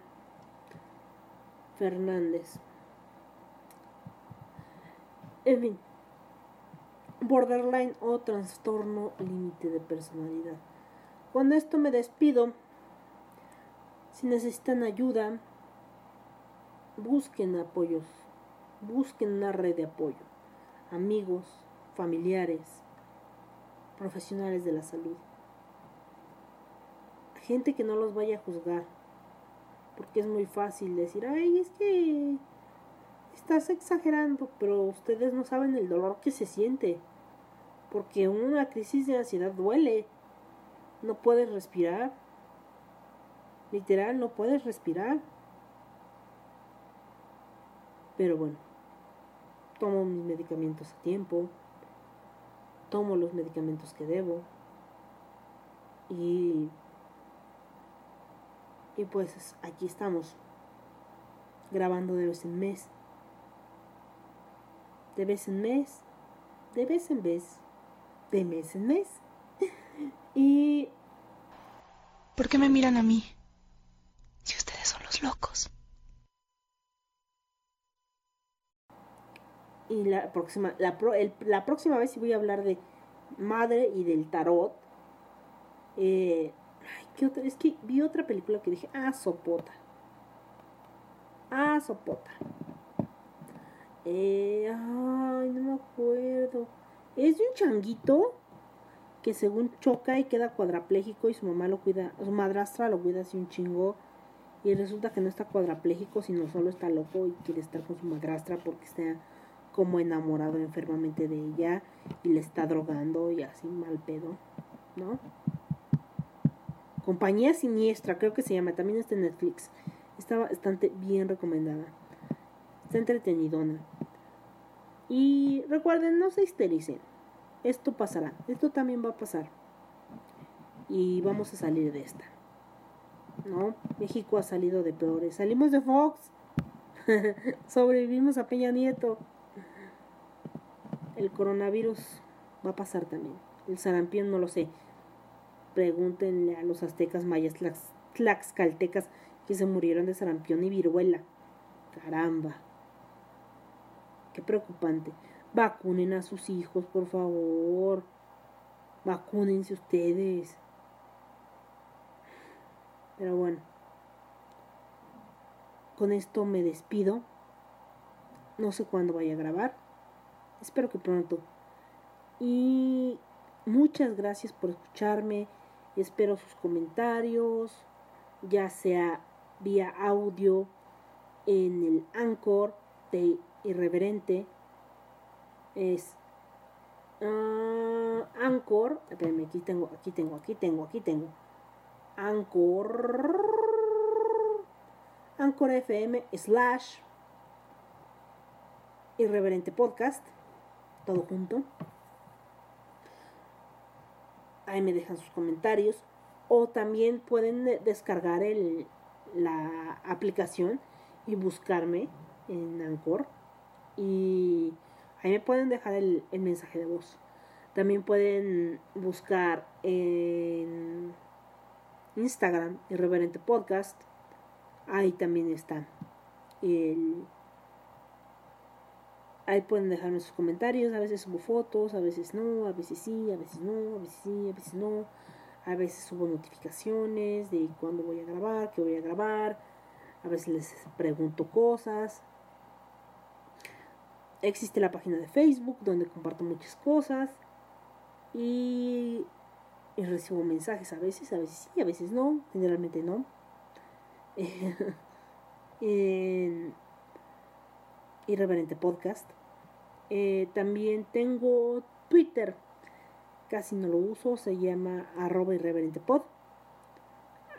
Fernández. En fin, borderline o trastorno límite de personalidad. Cuando esto me despido, si necesitan ayuda, busquen apoyos, busquen una red de apoyo, amigos, familiares, profesionales de la salud, gente que no los vaya a juzgar, Porque es muy fácil decir, ay, es que estás exagerando, pero ustedes no saben el dolor que se siente. Porque una crisis de ansiedad duele. No puedes respirar. Literal, no puedes respirar. Pero bueno, tomo mis medicamentos a tiempo. Tomo los medicamentos que debo. Y, y pues aquí estamos, grabando de vez en mes. De vez en mes, de vez en vez, de mes en mes. y ¿Por qué me miran a mí? Si ustedes son los locos. Y la próxima, la, pro- el- la próxima vez voy a hablar de madre y del tarot. Eh, Es que vi otra película que dije, ah, sopota. Ah, sopota. Eh, ay, no me acuerdo. Es de un changuito que según choca y queda cuadrapléjico y su mamá lo cuida, su madrastra lo cuida así un chingo. Y resulta que no está cuadrapléjico, sino solo está loco y quiere estar con su madrastra porque está como enamorado enfermamente de ella y le está drogando y así mal pedo, ¿no? Compañía Siniestra, creo que se llama, también está en Netflix. Está bastante bien recomendada. Está entretenidona. Y recuerden, no se histericen. Esto pasará, esto también va a pasar. Y vamos a salir de esta. ¿No? México ha salido de peores. Salimos de Fox. Sobrevivimos a Peña Nieto. El coronavirus va a pasar también. El sarampión no lo sé. Pregúntenle a los aztecas, mayas, tlax- tlaxcaltecas que se murieron de sarampión y viruela. Caramba. Qué preocupante. Vacunen a sus hijos, por favor. Vacúnense ustedes. Pero bueno. Con esto me despido. No sé cuándo vaya a grabar. Espero que pronto. Y muchas gracias por escucarme. Espero sus comentarios, ya sea vía audio en el Anchor de Irreverente. Es ah, Anchor. Espérenme, aquí tengo, aquí tengo, aquí tengo, aquí tengo. Anchor. Anchor FM slash Irreverente Podcast. Todo junto. Ahí me dejan sus comentarios. O también pueden eh, descargar la aplicación y buscarme en Anchor. Y ahí me pueden dejar el, el mensaje de voz. También pueden buscar en Instagram, Irreverente Podcast. Ahí también está el, Ahí pueden dejarme sus comentarios. A veces subo fotos, a veces no, a veces sí, a veces no, a veces sí, a veces no. A veces subo notificaciones de cuándo voy a grabar, qué voy a grabar. A veces les pregunto cosas. Existe la página de Facebook donde comparto muchas cosas. Y, recibo mensajes a veces, a veces sí, a veces no. Generalmente no. en Irreverente Podcast. Eh, también tengo Twitter. Casi no lo uso. Se llama arroba irreverente pod.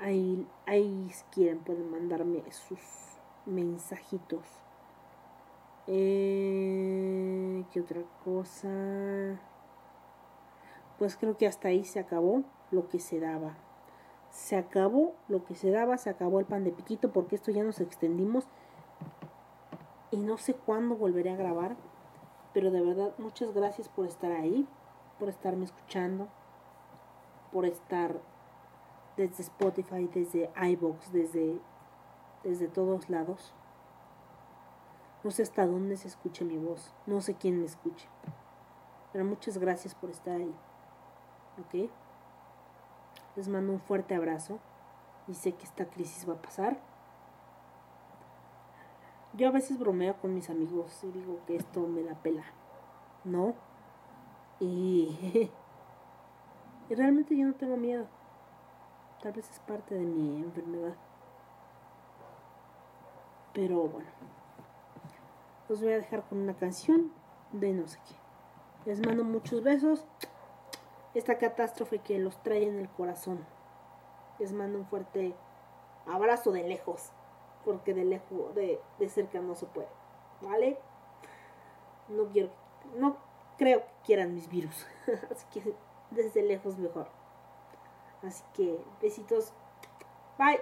Ahí, ahí si quieren pueden mandarme sus mensajitos. Eh, ¿Qué otra cosa? Pues creo que hasta ahí se acabó lo que se daba. Se acabó lo que se daba, se acabó el pan de piquito porque esto ya nos extendimos y no sé cuándo volveré a grabar, pero de verdad muchas gracias por estar ahí, por estarme escuchando, por estar desde Spotify, desde iBox, desde desde todos lados. No sé hasta dónde se escuche mi voz, no sé quién me escuche. Pero muchas gracias por estar ahí. ¿Ok? Les mando un fuerte abrazo y sé que esta crisis va a pasar. Yo a veces bromeo con mis amigos y digo que esto me da pela. No. Y, y realmente yo no tengo miedo. Tal vez es parte de mi enfermedad. Pero bueno. Los voy a dejar con una canción de no sé qué. Les mando muchos besos. Esta catástrofe que los trae en el corazón. Les mando un fuerte abrazo de lejos. Porque de lejos, de, de cerca no se puede. ¿Vale? No quiero, no creo que quieran mis virus. Así que desde lejos mejor. Así que besitos. Bye.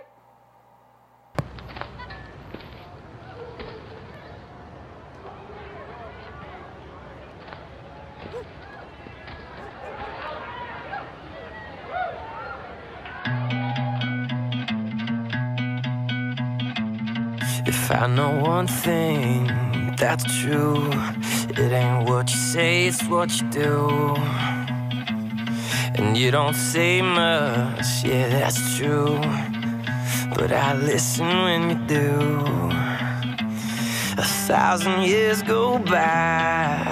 One thing that's true, it ain't what you say, it's what you do. And you don't say much, yeah, that's true. But I listen when you do. A thousand years go by,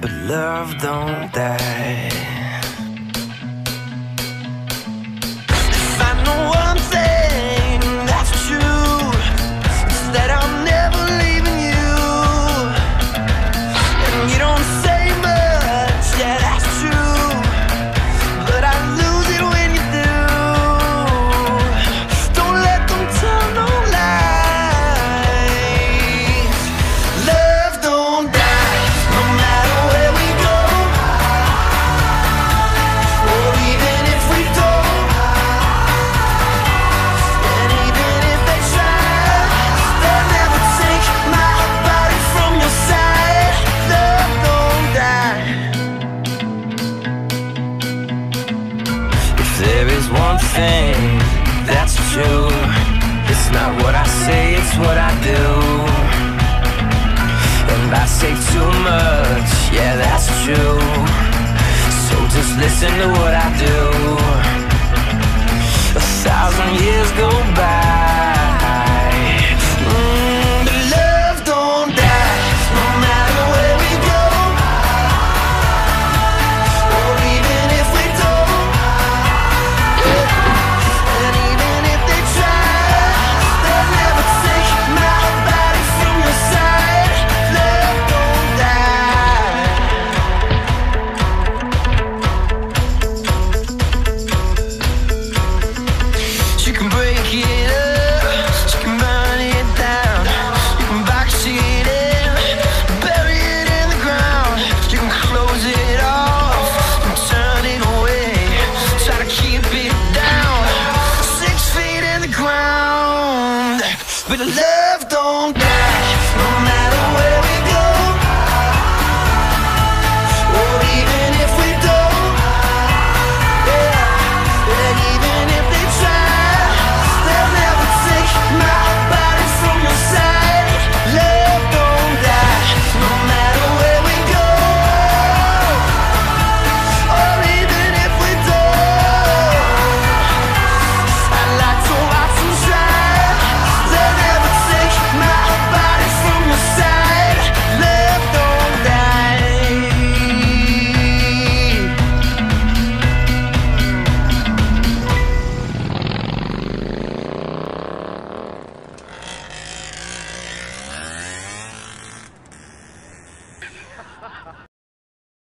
but love don't die. you. So just listen to what I do. A thousand years go by.